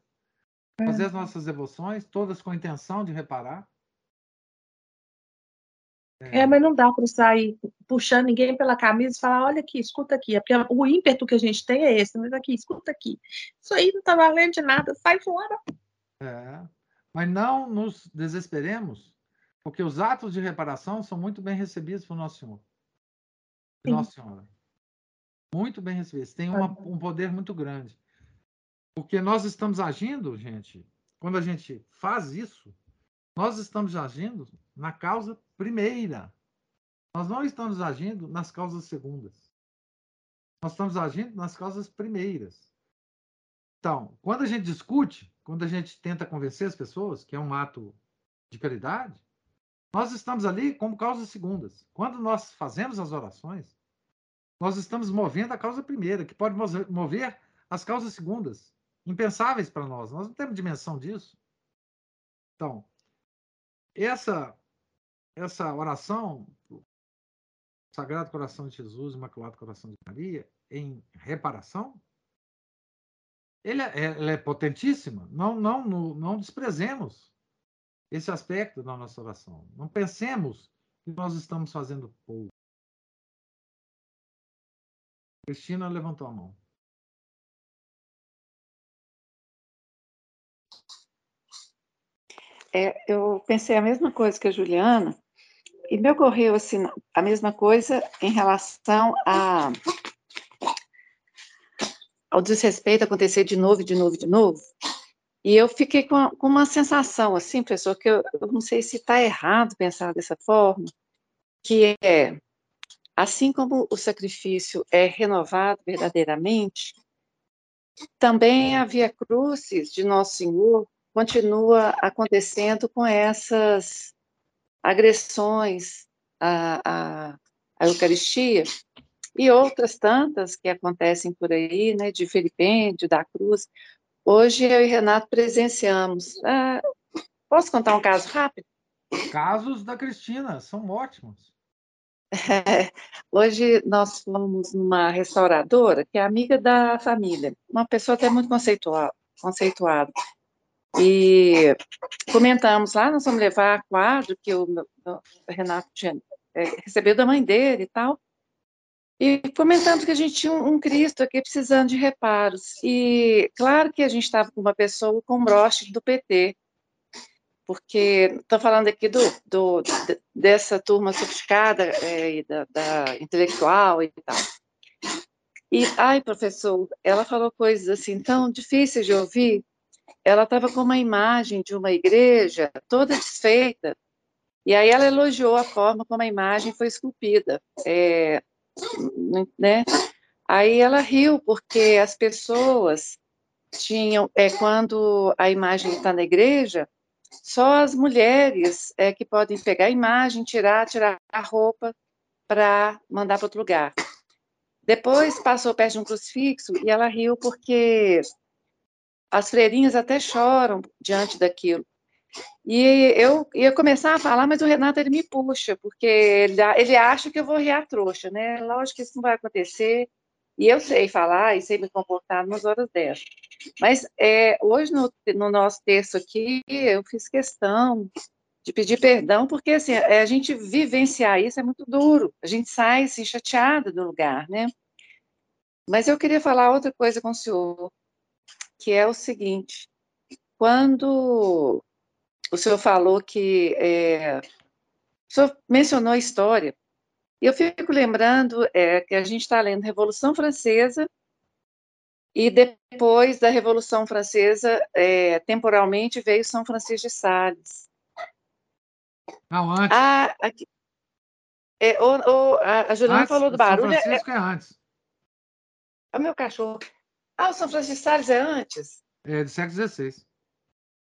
Speaker 1: fazer as nossas devoções, todas com a intenção de reparar.
Speaker 3: É. é, mas não dá para sair puxando ninguém pela camisa e falar, olha aqui, escuta aqui. É porque o ímpeto que a gente tem é esse, mas aqui, escuta aqui. Isso aí não está valendo de nada, sai fora.
Speaker 1: É, mas não nos desesperemos, porque os atos de reparação são muito bem recebidos por Nosso Senhor. Sim. Nossa Senhora. Muito bem recebidos. Tem uma, um poder muito grande. Porque nós estamos agindo, gente, quando a gente faz isso, nós estamos agindo na causa primeira. Nós não estamos agindo nas causas segundas. Nós estamos agindo nas causas primeiras. Então, quando a gente discute, quando a gente tenta convencer as pessoas, que é um ato de caridade, Nós estamos ali como causas segundas. Quando nós fazemos as orações, nós estamos movendo a causa primeira, que pode mover as causas segundas, impensáveis para nós. Nós não temos dimensão disso. Então, essa essa oração, Sagrado Coração de Jesus, Imaculado Coração de Maria, em reparação, ele é, ela é potentíssima. Não, não, não, não desprezemos esse aspecto da nossa oração. Não pensemos que nós estamos fazendo pouco. Cristina levantou a mão.
Speaker 2: É, eu pensei a mesma coisa que a Juliana, e me ocorreu assim, a mesma coisa em relação a, ao desrespeito acontecer de novo, de novo, de novo. E eu fiquei com, com uma sensação, assim, pessoal, que eu, eu não sei se está errado pensar dessa forma, que é, assim como o sacrifício é renovado verdadeiramente, também a Via Crucis de Nosso Senhor continua acontecendo com essas agressões à, à, à Eucaristia e outras tantas que acontecem por aí, né, de Filipêndio, da Cruz. Hoje eu e Renato presenciamos. Ah, posso contar um caso rápido?
Speaker 1: Casos da Cristina, são ótimos.
Speaker 2: É, hoje nós fomos numa restauradora que é amiga da família, uma pessoa até muito conceituada. E comentamos lá, nós vamos levar quadro que o Renato tinha é, recebeu da mãe dele e tal. E comentamos que a gente tinha um, um Cristo aqui precisando de reparos. E claro que a gente estava com uma pessoa com broche do PT, porque estou falando aqui do, do, dessa turma sofisticada é, da, da, intelectual e tal. E, ai, professor, ela falou coisas assim tão difíceis de ouvir. Ela estava com uma imagem de uma igreja toda desfeita, e aí ela elogiou a forma como a imagem foi esculpida. É, né? Aí ela riu porque as pessoas tinham, é, quando a imagem está na igreja, só as mulheres é que podem pegar a imagem, tirar, tirar a roupa para mandar para outro lugar. Depois passou perto de um crucifixo e ela riu porque as freirinhas até choram diante daquilo. E eu ia começar a falar, mas o Renato ele me puxa, porque ele, ele acha que eu vou rir a trouxa, né? Lógico que isso não vai acontecer, e eu sei falar e sei me comportar umas horas dessas. Mas é, hoje, no, no, nosso texto aqui, eu fiz questão de pedir perdão, porque assim, é, a gente vivenciar isso é muito duro, a gente sai assim, chateada do lugar, né? Mas eu queria falar outra coisa com o senhor, que é o seguinte: quando o senhor falou que. É, o senhor mencionou a história. E eu fico lembrando é, que a gente está lendo Revolução Francesa, e depois da Revolução Francesa, é, temporalmente, veio São Francisco de Sales.
Speaker 1: Não, antes.
Speaker 2: Ah, aqui, é, o, o, a, a Juliana antes, falou do barulho.
Speaker 1: São Francisco é, é antes.
Speaker 2: É o meu cachorro. Ah, o São Francisco de Sales é antes?
Speaker 1: É, do século XVI.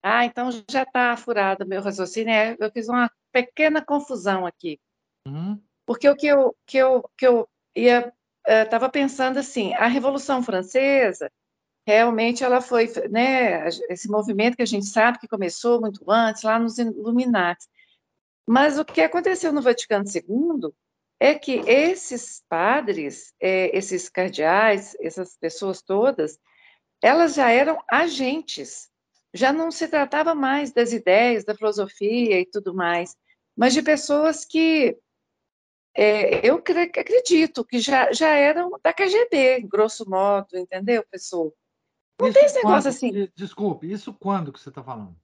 Speaker 2: Ah, então já está furado meu raciocínio. É, eu fiz uma pequena confusão aqui.
Speaker 1: Uhum.
Speaker 2: Porque o que eu, que eu, que eu ia estava eh, pensando assim, a Revolução Francesa realmente ela foi, né, esse movimento que a gente sabe que começou muito antes, lá nos Illuminati. Mas o que aconteceu no Vaticano II é que esses padres, é, esses cardeais, essas pessoas todas, elas já eram agentes já não se tratava mais das ideias, da filosofia e tudo mais, mas de pessoas que é, eu acredito que já, já eram da KGB, grosso modo, entendeu, pessoa? Não isso tem esse negócio
Speaker 1: quando,
Speaker 2: assim.
Speaker 1: Desculpe, isso quando que você está falando?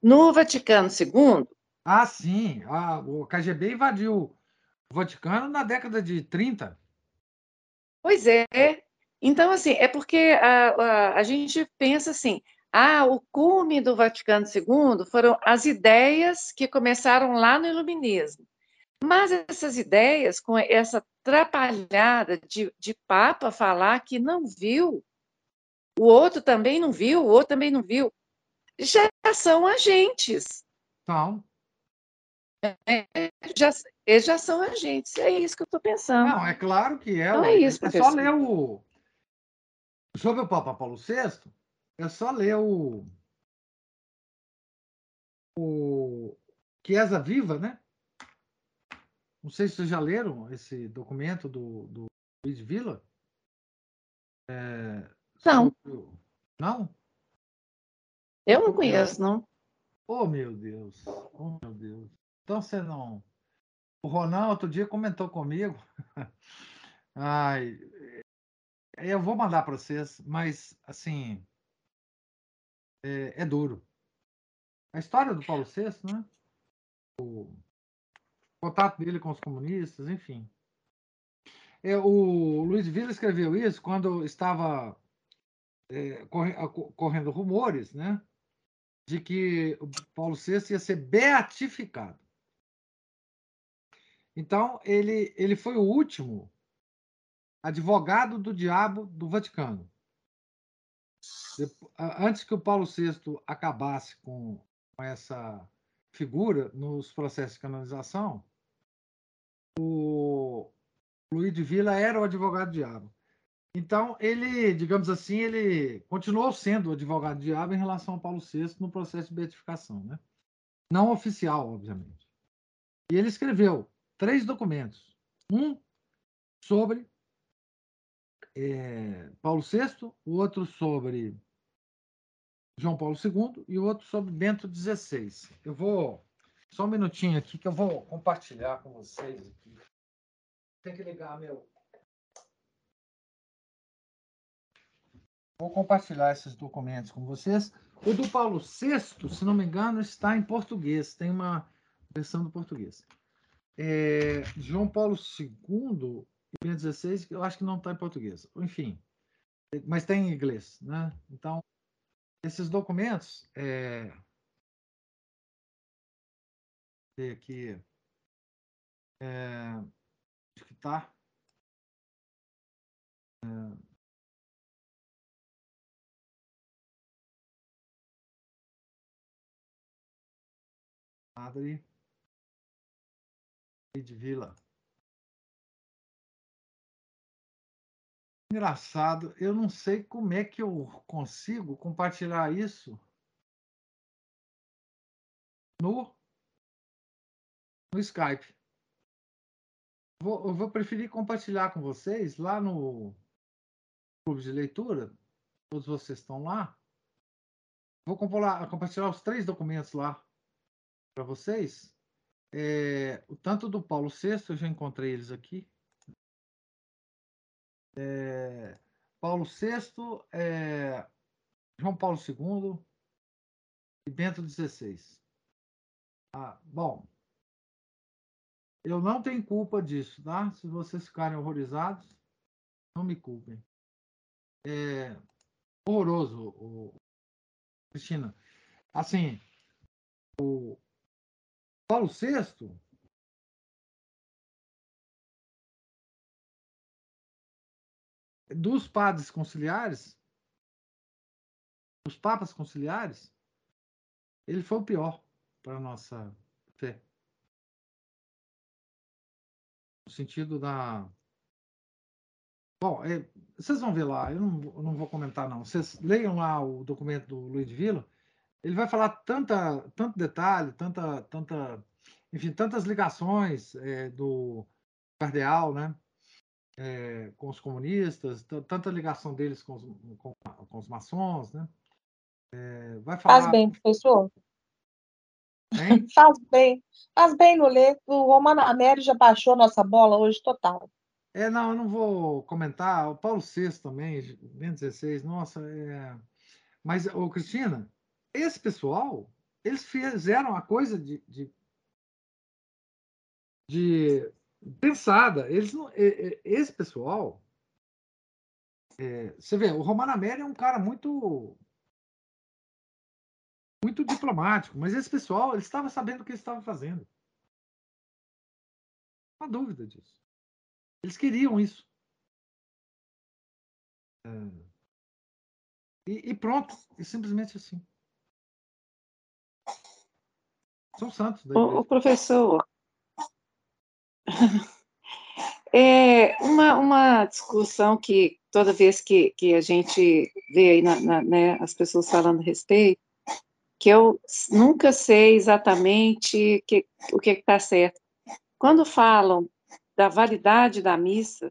Speaker 2: No Vaticano II.
Speaker 1: Ah, sim. Ah, o KGB invadiu Vaticano na década de 30.
Speaker 2: Pois é. Então, assim, é porque a, a, a gente pensa assim, ah, o cume do Vaticano II foram as ideias que começaram lá no Iluminismo. Mas essas ideias, com essa atrapalhada de, de Papa falar que não viu, o outro também não viu, o outro também não viu, já são agentes.
Speaker 1: Então.
Speaker 2: É, já, eles já são agentes, é isso que eu estou pensando.
Speaker 1: Não, é claro que é.
Speaker 2: Não é isso,
Speaker 1: é só ler o. Sobre o Papa Paulo VI, é só ler o. O Chiesa Viva, né? Não sei se vocês já leram esse documento do, do Luiz Villa.
Speaker 2: É, não.
Speaker 1: Não?
Speaker 2: Eu não conheço, não.
Speaker 1: Oh, meu Deus. Oh, meu Deus. Então você não. O Ronan outro dia comentou comigo. Ai, eu vou mandar para vocês, mas assim é, é, duro. A história do Paulo VI, né? O contato dele com os comunistas, enfim. É, o Luiz Vila escreveu isso quando estava é, correndo rumores, né? De que o Paulo VI ia ser beatificado. Então, ele, ele foi o último advogado do diabo do Vaticano. Antes que o Paulo VI acabasse com essa figura nos processos de canonização, o Luiz de Vila era o advogado do diabo. Então, ele, digamos assim, ele continuou sendo o advogado do diabo em relação ao Paulo VI no processo de beatificação, né? Não oficial, obviamente. E ele escreveu três documentos. Um sobre é, Paulo VI, o outro sobre João Paulo II e o outro sobre Bento XVI. Eu vou. Só um minutinho aqui que eu vou compartilhar com vocês aqui. Tem que ligar meu. Vou compartilhar esses documentos com vocês. O do Paulo VI, se não me engano, está em português. Tem uma versão do português. É, João Paulo II e Bento XVI, eu acho que não está em português. Enfim, mas tem em inglês, né? Então, esses documentos, é, aqui, é, acho que está. É, de Vila. Engraçado, eu não sei como é que eu consigo compartilhar isso no, no Skype. Vou, eu vou preferir compartilhar com vocês lá no clube de leitura. Todos vocês estão lá. Vou compartilhar os três documentos lá para vocês. É, o tanto do Paulo VI, eu já encontrei eles aqui. É, Paulo VI, é, João Paulo II e Bento XVI. Ah, bom, eu não tenho culpa disso, tá? Se vocês ficarem horrorizados, não me culpem. É horroroso, o, Cristina. Assim, o, Paulo VI dos padres conciliares, dos papas conciliares, ele foi o pior para a nossa fé. No sentido da. Bom, é, vocês vão ver lá, eu não, eu não, vou comentar, não. Vocês leiam lá o documento do Luiz de Vila, ele vai falar tanta, tanto detalhe, tanta, tanta, enfim, tantas ligações é, do cardeal, né, é, com os comunistas, tanta ligação deles com os, com, com os maçons, né. É, vai falar...
Speaker 3: Faz bem, professor. Hein? Faz bem, faz bem no ler. O Romano já baixou nossa bola hoje total.
Speaker 1: É, não, eu não vou comentar. O Paulo VI também, bem 16, nossa, é... Mas, ô, Cristina, esse pessoal, eles fizeram a coisa de, de, de pensada. Eles não, esse pessoal, é, você vê, o Romano Américo é um cara muito muito diplomático, mas esse pessoal, ele estava sabendo o que eles estavam fazendo. Não há dúvida disso. Eles queriam isso. É, e, e pronto, e simplesmente assim. São santos.
Speaker 2: O, o professor, é uma, uma discussão que toda vez que, que a gente vê aí na, na- né, as pessoas falando a respeito, que eu nunca sei exatamente que, o que está certo. Quando falam da validade da missa,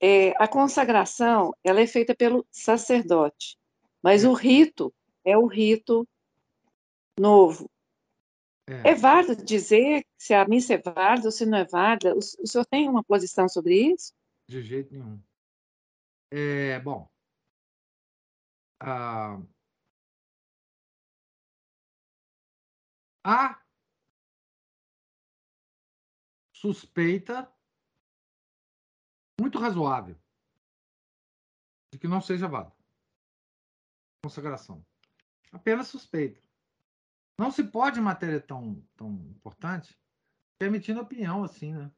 Speaker 2: é, a consagração ela é feita pelo sacerdote, mas
Speaker 1: É.
Speaker 2: o rito é o rito novo.
Speaker 1: É.
Speaker 2: É válido dizer se a missa é válida ou se não é válida? O, o senhor tem uma posição sobre isso?
Speaker 1: De jeito nenhum. É, bom. ah, há suspeita muito razoável de que não seja válido. Consagração. Apenas suspeita. Não se pode, matéria tão, tão importante, permitindo opinião assim, né?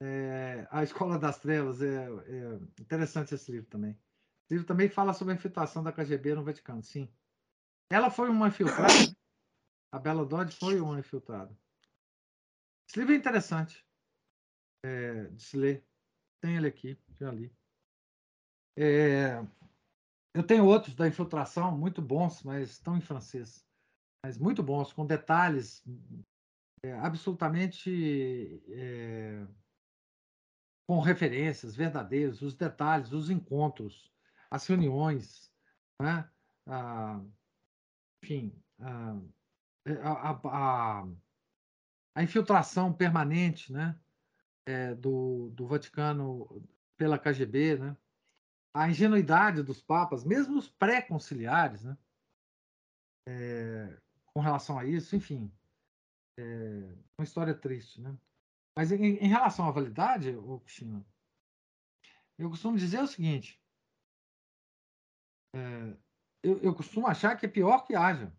Speaker 1: É, a Escola das Trevas é, é interessante esse livro também. Esse livro também fala sobre a infiltração da KGB no Vaticano, sim. Ela foi uma infiltrada. A Bela Dodge foi uma infiltrada. Esse livro é interessante é, de se ler. Tem ele aqui, já li. É, eu tenho outros da infiltração, muito bons, mas estão em francês. Mas muito bons, com detalhes é, absolutamente é, com referências verdadeiras, os detalhes, os encontros, as reuniões, né? Ah, enfim, ah, a, a, a, infiltração permanente né? É, do, do Vaticano pela KGB, né? a ingenuidade dos papas, mesmo os pré-conciliares, né? É, com relação a isso, enfim, é uma história triste, né? Mas em, em relação à validade, ô Cristina, eu costumo dizer o seguinte: é, eu, eu costumo achar que é pior que haja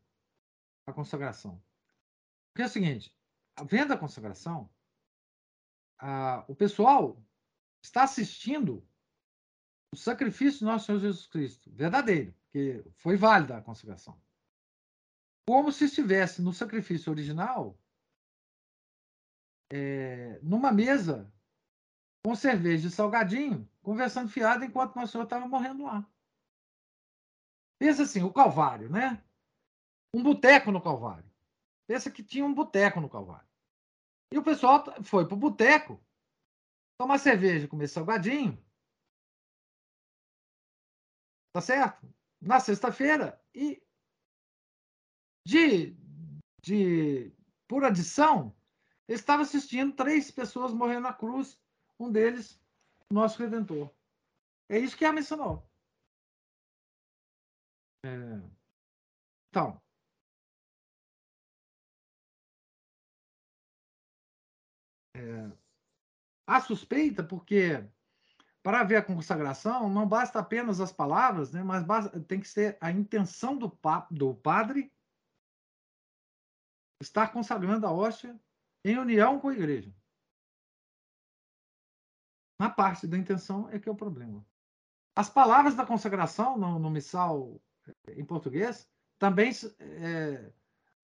Speaker 1: a consagração. Porque é o seguinte: vendo a consagração, a, o pessoal está assistindo o sacrifício do nosso Senhor Jesus Cristo, verdadeiro, porque foi válida a consagração. Como se estivesse no sacrifício original, é, numa mesa, com cerveja e salgadinho, conversando fiado enquanto nosso Senhor estava morrendo lá. Pensa assim, o Calvário, né? Um boteco no Calvário. Pensa que tinha um boteco no Calvário. E o pessoal foi para o boteco tomar cerveja, comer salgadinho. Tá certo? Na sexta-feira. E de, de por adição, eu estava assistindo três pessoas morrendo na cruz. Um deles, nosso Redentor. É isso que a nova. É... Então, é... há suspeita porque para haver a consagração não basta apenas as palavras, né, mas basta, tem que ser a intenção do, pa, do padre estar consagrando a hóstia em união com a igreja. Na parte da intenção é que é o problema. As palavras da consagração no, no missal em português também é,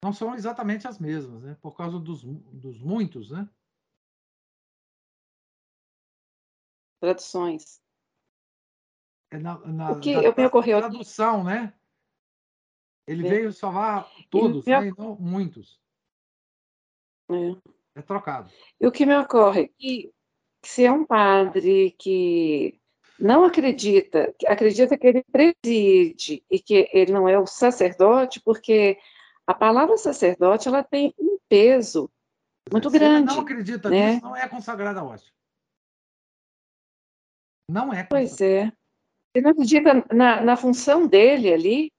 Speaker 1: não são exatamente as mesmas, né? Por causa dos, dos muitos, né?
Speaker 2: Traduções.
Speaker 1: É na, na,
Speaker 2: o que
Speaker 1: da,
Speaker 2: eu me ocorreu
Speaker 1: tradução, né? Ele veio salvar todos, né? Não muitos.
Speaker 2: É.
Speaker 1: é trocado.
Speaker 2: E o que me ocorre? Que se é um padre que não acredita, acredita que ele preside e que ele não é o sacerdote, porque a palavra sacerdote ela tem um peso muito
Speaker 1: se
Speaker 2: grande.
Speaker 1: Ele não acredita
Speaker 2: né?
Speaker 1: nisso, não é consagrada a hóstia. Não é.
Speaker 2: Pois é. Ele não acredita na, na função dele ali,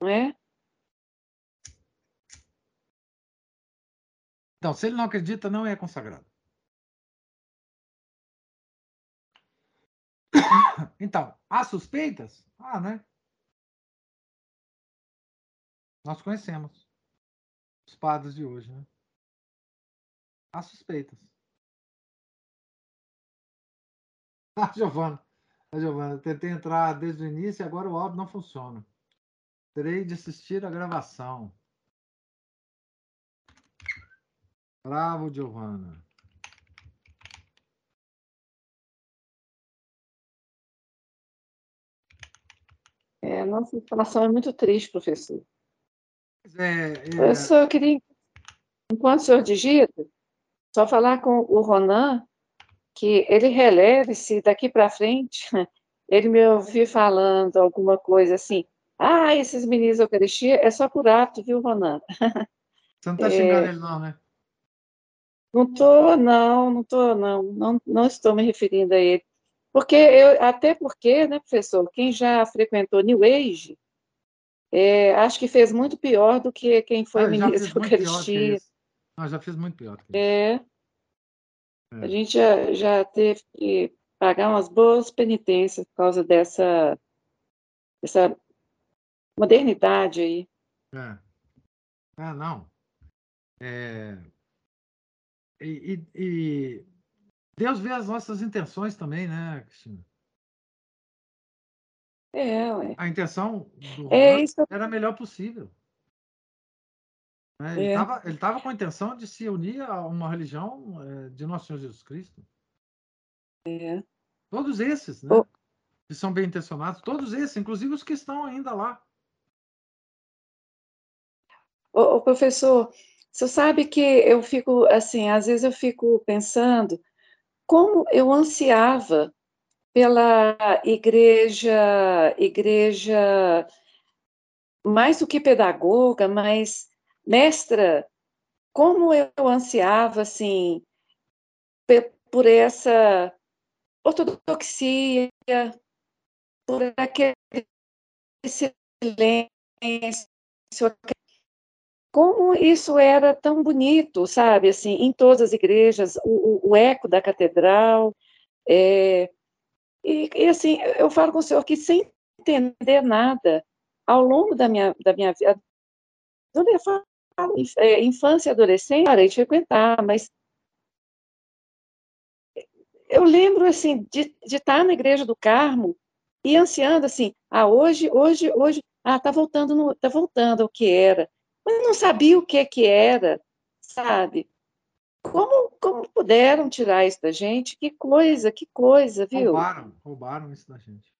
Speaker 2: não é?
Speaker 1: Então, se ele não acredita, não é consagrado. Então, há suspeitas? Ah, né? Nós conhecemos os padres de hoje, né? Há suspeitas. Ah, Giovana. Ah, Giovana, tentei entrar desde o início e agora o áudio não funciona. Terei de assistir a gravação. Bravo, Giovana.
Speaker 2: É, a nossa situação é muito triste, professor.
Speaker 1: É, é...
Speaker 2: Eu só queria, enquanto o senhor digita, só falar com o Ronan que ele releve se daqui para frente ele me ouvir falando alguma coisa assim, ah, esses meninos da Eucaristia é só por ato, viu, Ronan?
Speaker 1: Você não está xingando é... ele não, né?
Speaker 2: Não estou, não, não estou, não, não, não estou me referindo a ele. Porque eu, até porque, né, professor, quem já frequentou New Age, é, acho que fez muito pior do que quem foi ah, ministro da Eucaristia.
Speaker 1: Não, já fez muito pior.
Speaker 2: É. é. A gente já, já teve que pagar umas boas penitências por causa dessa, dessa modernidade aí.
Speaker 1: É. Ah, não. É... E, e, Deus vê as nossas intenções também, né, Cristina?
Speaker 2: É, ué.
Speaker 1: A intenção do
Speaker 2: é, isso...
Speaker 1: era a melhor possível. Né? Ele estava é. com a intenção de se unir a uma religião é, de Nosso Senhor Jesus Cristo.
Speaker 2: É.
Speaker 1: Todos esses, né? Oh. Que são bem intencionados, todos esses, inclusive os que estão ainda lá.
Speaker 2: Ô, professor, você sabe que eu fico, assim, às vezes eu fico pensando como eu ansiava pela igreja, igreja mais do que pedagoga, mas mestra, como eu ansiava, assim, por essa ortodoxia, por aquele silêncio, como isso era tão bonito, sabe, assim, em todas as igrejas, o, o eco da catedral, é, e, e, assim, eu falo com o senhor que sem entender nada, ao longo da minha, da minha vida, eu falo, é, infância e adolescente, parei de frequentar, mas eu lembro, assim, de, de estar na igreja do Carmo e ansiando, assim, ah, hoje, hoje, hoje, ah, tá voltando, no, tá voltando ao que era, mas não sabia o que que era, sabe? Como, como puderam tirar isso da gente? Que coisa, que coisa, viu?
Speaker 1: Roubaram, roubaram isso da gente.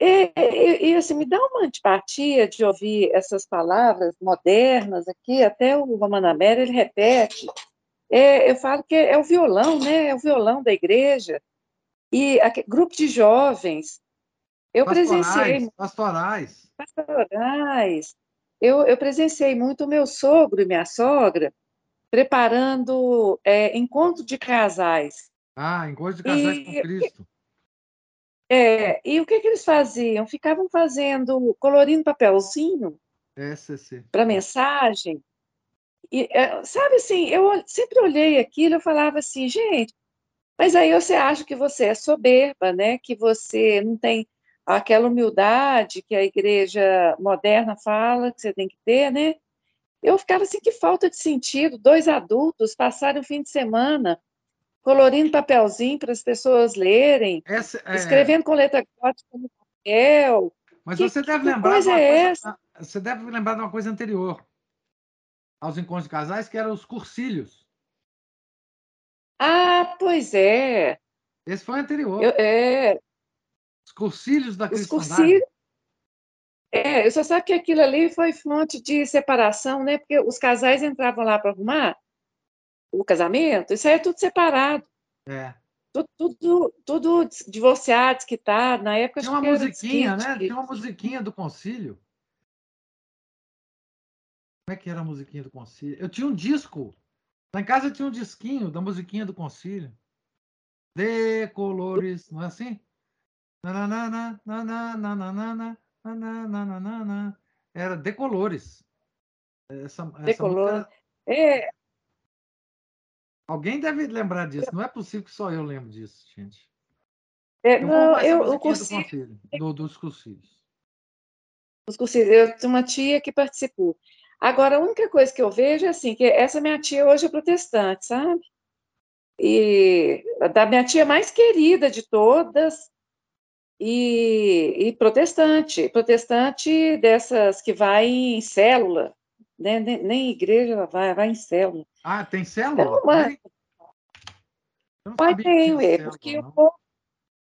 Speaker 2: E, e, e, assim, me dá uma antipatia de ouvir essas palavras modernas aqui, até o Romanamera, ele repete. É, eu falo que é o violão, né? É o violão da igreja. E grupo de jovens. Eu pastorais, presenciei.
Speaker 1: Pastorais.
Speaker 2: Pastorais eu, eu presenciei muito o meu sogro e minha sogra preparando é, encontro de casais.
Speaker 1: Ah, encontro de casais e, com Cristo.
Speaker 2: É, e o que, que eles faziam? Ficavam fazendo, colorindo papelzinho para mensagem. E, é, sabe assim, eu sempre olhei aquilo e falava assim, gente, mas aí você acha que você é soberba, né? Que você não tem aquela humildade que a igreja moderna fala que você tem que ter, né? Eu ficava assim, que falta de sentido, dois adultos passarem o fim de semana colorindo papelzinho para as pessoas lerem, essa, é... escrevendo com letra gótica no papel.
Speaker 1: Mas que, você deve lembrar coisa é essa? Você deve lembrar de uma coisa anterior aos encontros de casais, que eram os cursilhos.
Speaker 2: Ah, pois é.
Speaker 1: Esse foi anterior.
Speaker 2: Eu, é,
Speaker 1: os cursilhos da Os cursilhos.
Speaker 2: É, eu só sei que aquilo ali foi fonte de separação, né? Porque os casais entravam lá para arrumar o casamento, isso aí é tudo separado.
Speaker 1: É.
Speaker 2: Tudo, tudo, tudo divorciado, desquitado. Na época
Speaker 1: Tinha uma musiquinha, né? Tinha uma musiquinha do concílio. Como é que era a musiquinha do concílio? Eu tinha um disco. Lá em casa tinha um disquinho da musiquinha do concílio. De colores, não é assim? Era Decolores. Essa, essa
Speaker 2: Decolores. É.
Speaker 1: Alguém deve lembrar disso. Não é possível que só eu lembre disso, gente.
Speaker 2: É, eu não, eu, eu consigo...
Speaker 1: do, dos cursilhos.
Speaker 2: Os. Eu tenho uma tia que participou. Agora, a única coisa que eu vejo é assim, que essa minha tia hoje é protestante, sabe? E da minha tia mais querida de todas, e, e, protestante, protestante dessas que vai em célula, né? nem, nem igreja vai, vai em célula.
Speaker 1: Ah, tem célula? Eu não
Speaker 2: mas tem, é
Speaker 1: célula,
Speaker 2: porque, o
Speaker 1: não.
Speaker 2: povo,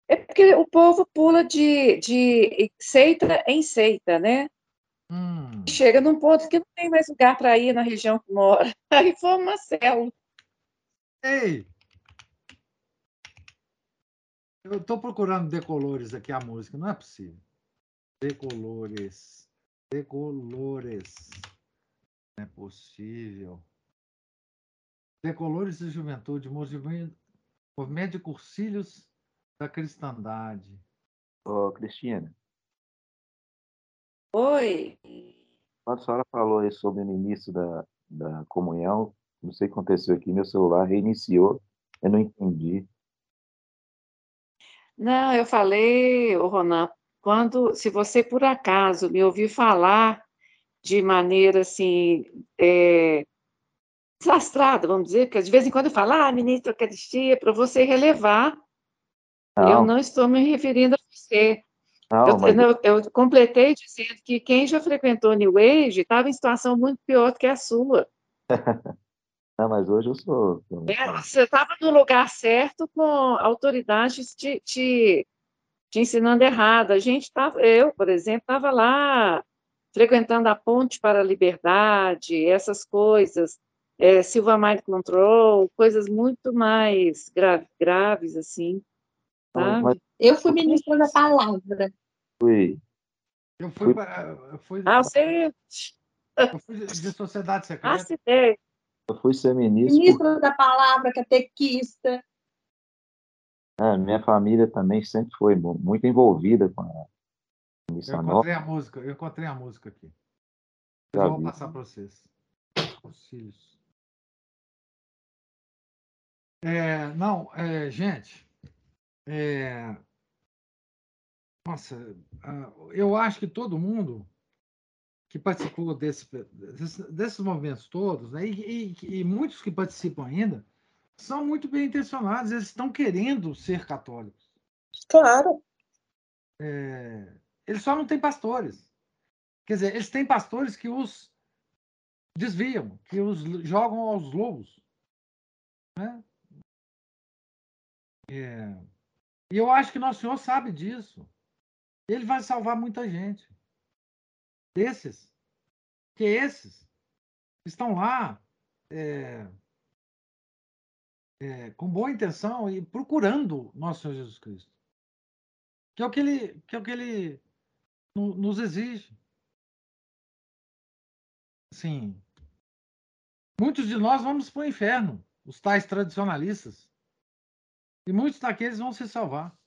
Speaker 2: é porque o povo pula de, de seita em seita, né?
Speaker 1: Hum,
Speaker 2: Chega num ponto que não tem mais lugar para ir na região que mora. Aí forma uma célula.
Speaker 1: Ei! Eu estou procurando Decolores aqui, a música. Não é possível. Decolores. Decolores. Não é possível. Decolores de Juventude, movimento, movimento de cursilhos da cristandade.
Speaker 4: Ô, Cristina,
Speaker 2: Oi.
Speaker 4: quando a senhora falou aí sobre o início da, da comunhão, não sei o que aconteceu aqui, meu celular reiniciou, eu não entendi.
Speaker 2: Não, eu falei, Ronan, quando, se você por acaso me ouvir falar de maneira assim, é, desastrada, vamos dizer, porque de vez em quando eu falo, ah, ministro Eucaristia, para você relevar, eu
Speaker 4: Não,
Speaker 2: não estou me referindo a você.
Speaker 4: não,
Speaker 2: Eu,
Speaker 4: mas
Speaker 2: eu- eu completei dizendo que quem já frequentou New Age estava em situação muito pior do que a sua.
Speaker 4: Não, mas hoje eu sou.
Speaker 2: É, Você estava no lugar certo com autoridades te, te, te ensinando errado. A gente estava, eu, por exemplo, estava lá frequentando a Ponte para a Liberdade, essas coisas, é, Silva Mind Control, coisas muito mais gra- graves, assim, sabe?
Speaker 4: mas
Speaker 3: Eu fui ministra da palavra.
Speaker 4: fui.
Speaker 1: Eu fui,
Speaker 4: Fui-
Speaker 1: para- eu fui,
Speaker 2: Ah, você
Speaker 1: eu fui de de sociedade secreta.
Speaker 2: ideia.
Speaker 4: Eu fui ser ministro.
Speaker 3: Ministra da palavra, catequista.
Speaker 4: Ah, minha família também sempre foi mu- muito envolvida com a
Speaker 1: Eu
Speaker 4: missa nova.
Speaker 1: encontrei a música, eu encontrei a música aqui.
Speaker 4: Já
Speaker 1: Eu vou
Speaker 4: vi.
Speaker 1: passar para vocês. Auxílios. É, não, é, gente, é, nossa, ah, eu acho que todo mundo que participou desse, desse- desses movimentos todos, né, e, e- e muitos que participam ainda, são muito bem intencionados, eles estão querendo ser católicos.
Speaker 3: Claro.
Speaker 1: Eles só não têm pastores. Quer dizer, eles têm pastores que os desviam, que os jogam aos lobos. Né? É. E eu acho que Nosso Senhor sabe disso. Ele vai salvar muita gente. Desses. Que esses estão lá é, é, com boa intenção e procurando Nosso Senhor Jesus Cristo. Que é o que ele, que é o que ele no- nos exige. Sim. Muitos de nós vamos para o inferno, os tais tradicionalistas. E muitos daqueles vão se salvar.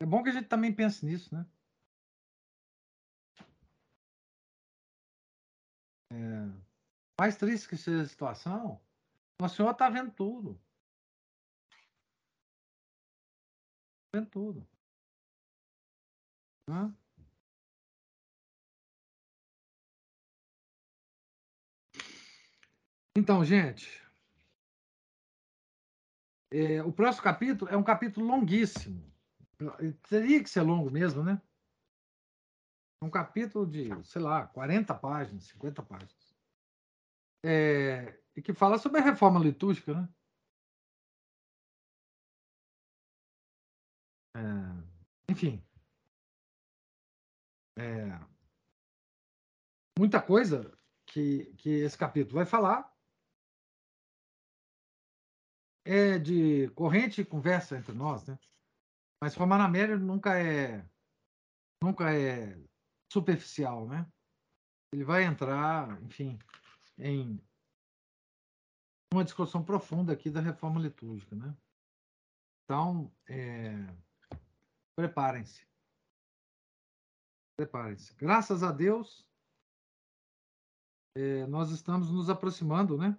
Speaker 1: É bom que a gente também pense nisso, né? É, mais triste que seja a situação, o senhor está vendo tudo. Vendo tudo. Hã? Então, gente, é, o próximo capítulo é um capítulo longuíssimo. Teria que ser longo mesmo, né? Um capítulo de, sei lá, 40 páginas, 50 páginas. É, e que fala sobre a reforma litúrgica, né? É, enfim. É, muita coisa que, que esse capítulo vai falar é de corrente e conversa entre nós, né? Mas formar média nunca é nunca é superficial, né? Ele vai entrar, enfim, em uma discussão profunda aqui da reforma litúrgica, né? Então, é, preparem-se. Preparem-se. Graças a Deus, é, nós estamos nos aproximando, né?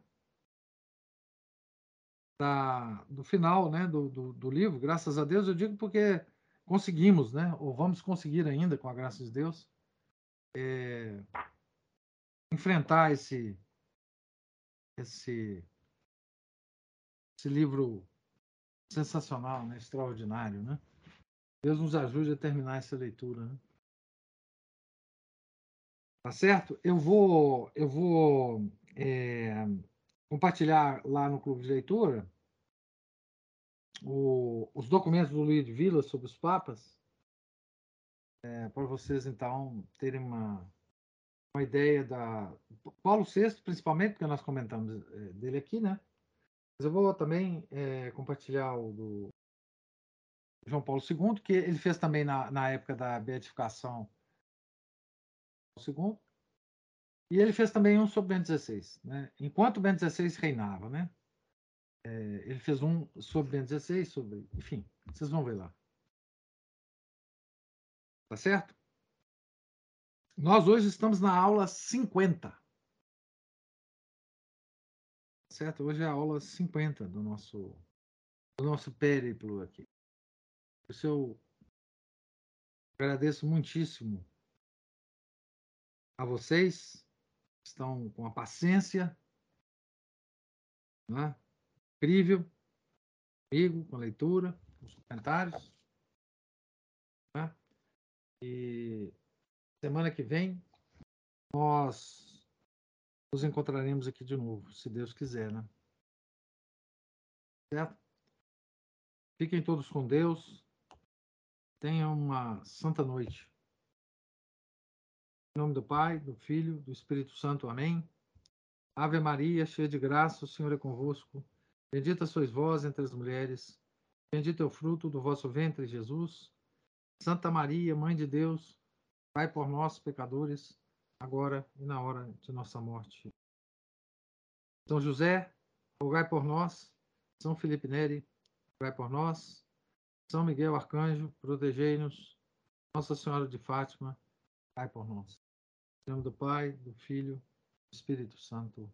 Speaker 1: Da, do final né, do, do, do, livro, graças a Deus, eu digo porque conseguimos, né, ou vamos conseguir ainda, com a graça de Deus, é, enfrentar esse, esse, esse livro sensacional, né, extraordinário. Né? Deus nos ajude a terminar essa leitura. Né? Tá certo? Eu vou, eu vou é, compartilhar lá no Clube de Leitura o, os documentos do Luiz de Vila sobre os papas, é, para vocês então terem uma, uma ideia da Paulo VI, principalmente, porque nós comentamos é, dele aqui, né? Mas eu vou também é, compartilhar o do João Paulo II, que ele fez também na, na época da beatificação II. E ele fez também um sobre Bento XVI, né? Enquanto Bento XVI reinava, né? É, ele fez um sobre Bento XVI, sobre, enfim, vocês vão ver lá. Tá certo? Nós hoje estamos na aula 50. Tá certo? Hoje é a aula 50 do nosso do nosso périplo aqui. Por isso eu agradeço muitíssimo a vocês que estão com a paciência né? incrível comigo, com a leitura, com os comentários. E semana que vem nós nos encontraremos aqui de novo, se Deus quiser, né? Certo? Fiquem todos com Deus. Tenham uma santa noite. Em nome do Pai, do Filho, do Espírito Santo. Amém. Ave Maria, cheia de graça, o Senhor é convosco. Bendita sois vós entre as mulheres. Bendito é o fruto do vosso ventre, Jesus. Santa Maria, Mãe de Deus, Pai por nós, pecadores, agora e na hora de nossa morte. São José, rogai por nós. São Felipe Neri, rogai por nós. São Miguel Arcanjo, protegei-nos. Nossa Senhora de Fátima, rogai por nós. Em nome do Pai, do Filho, do Espírito Santo.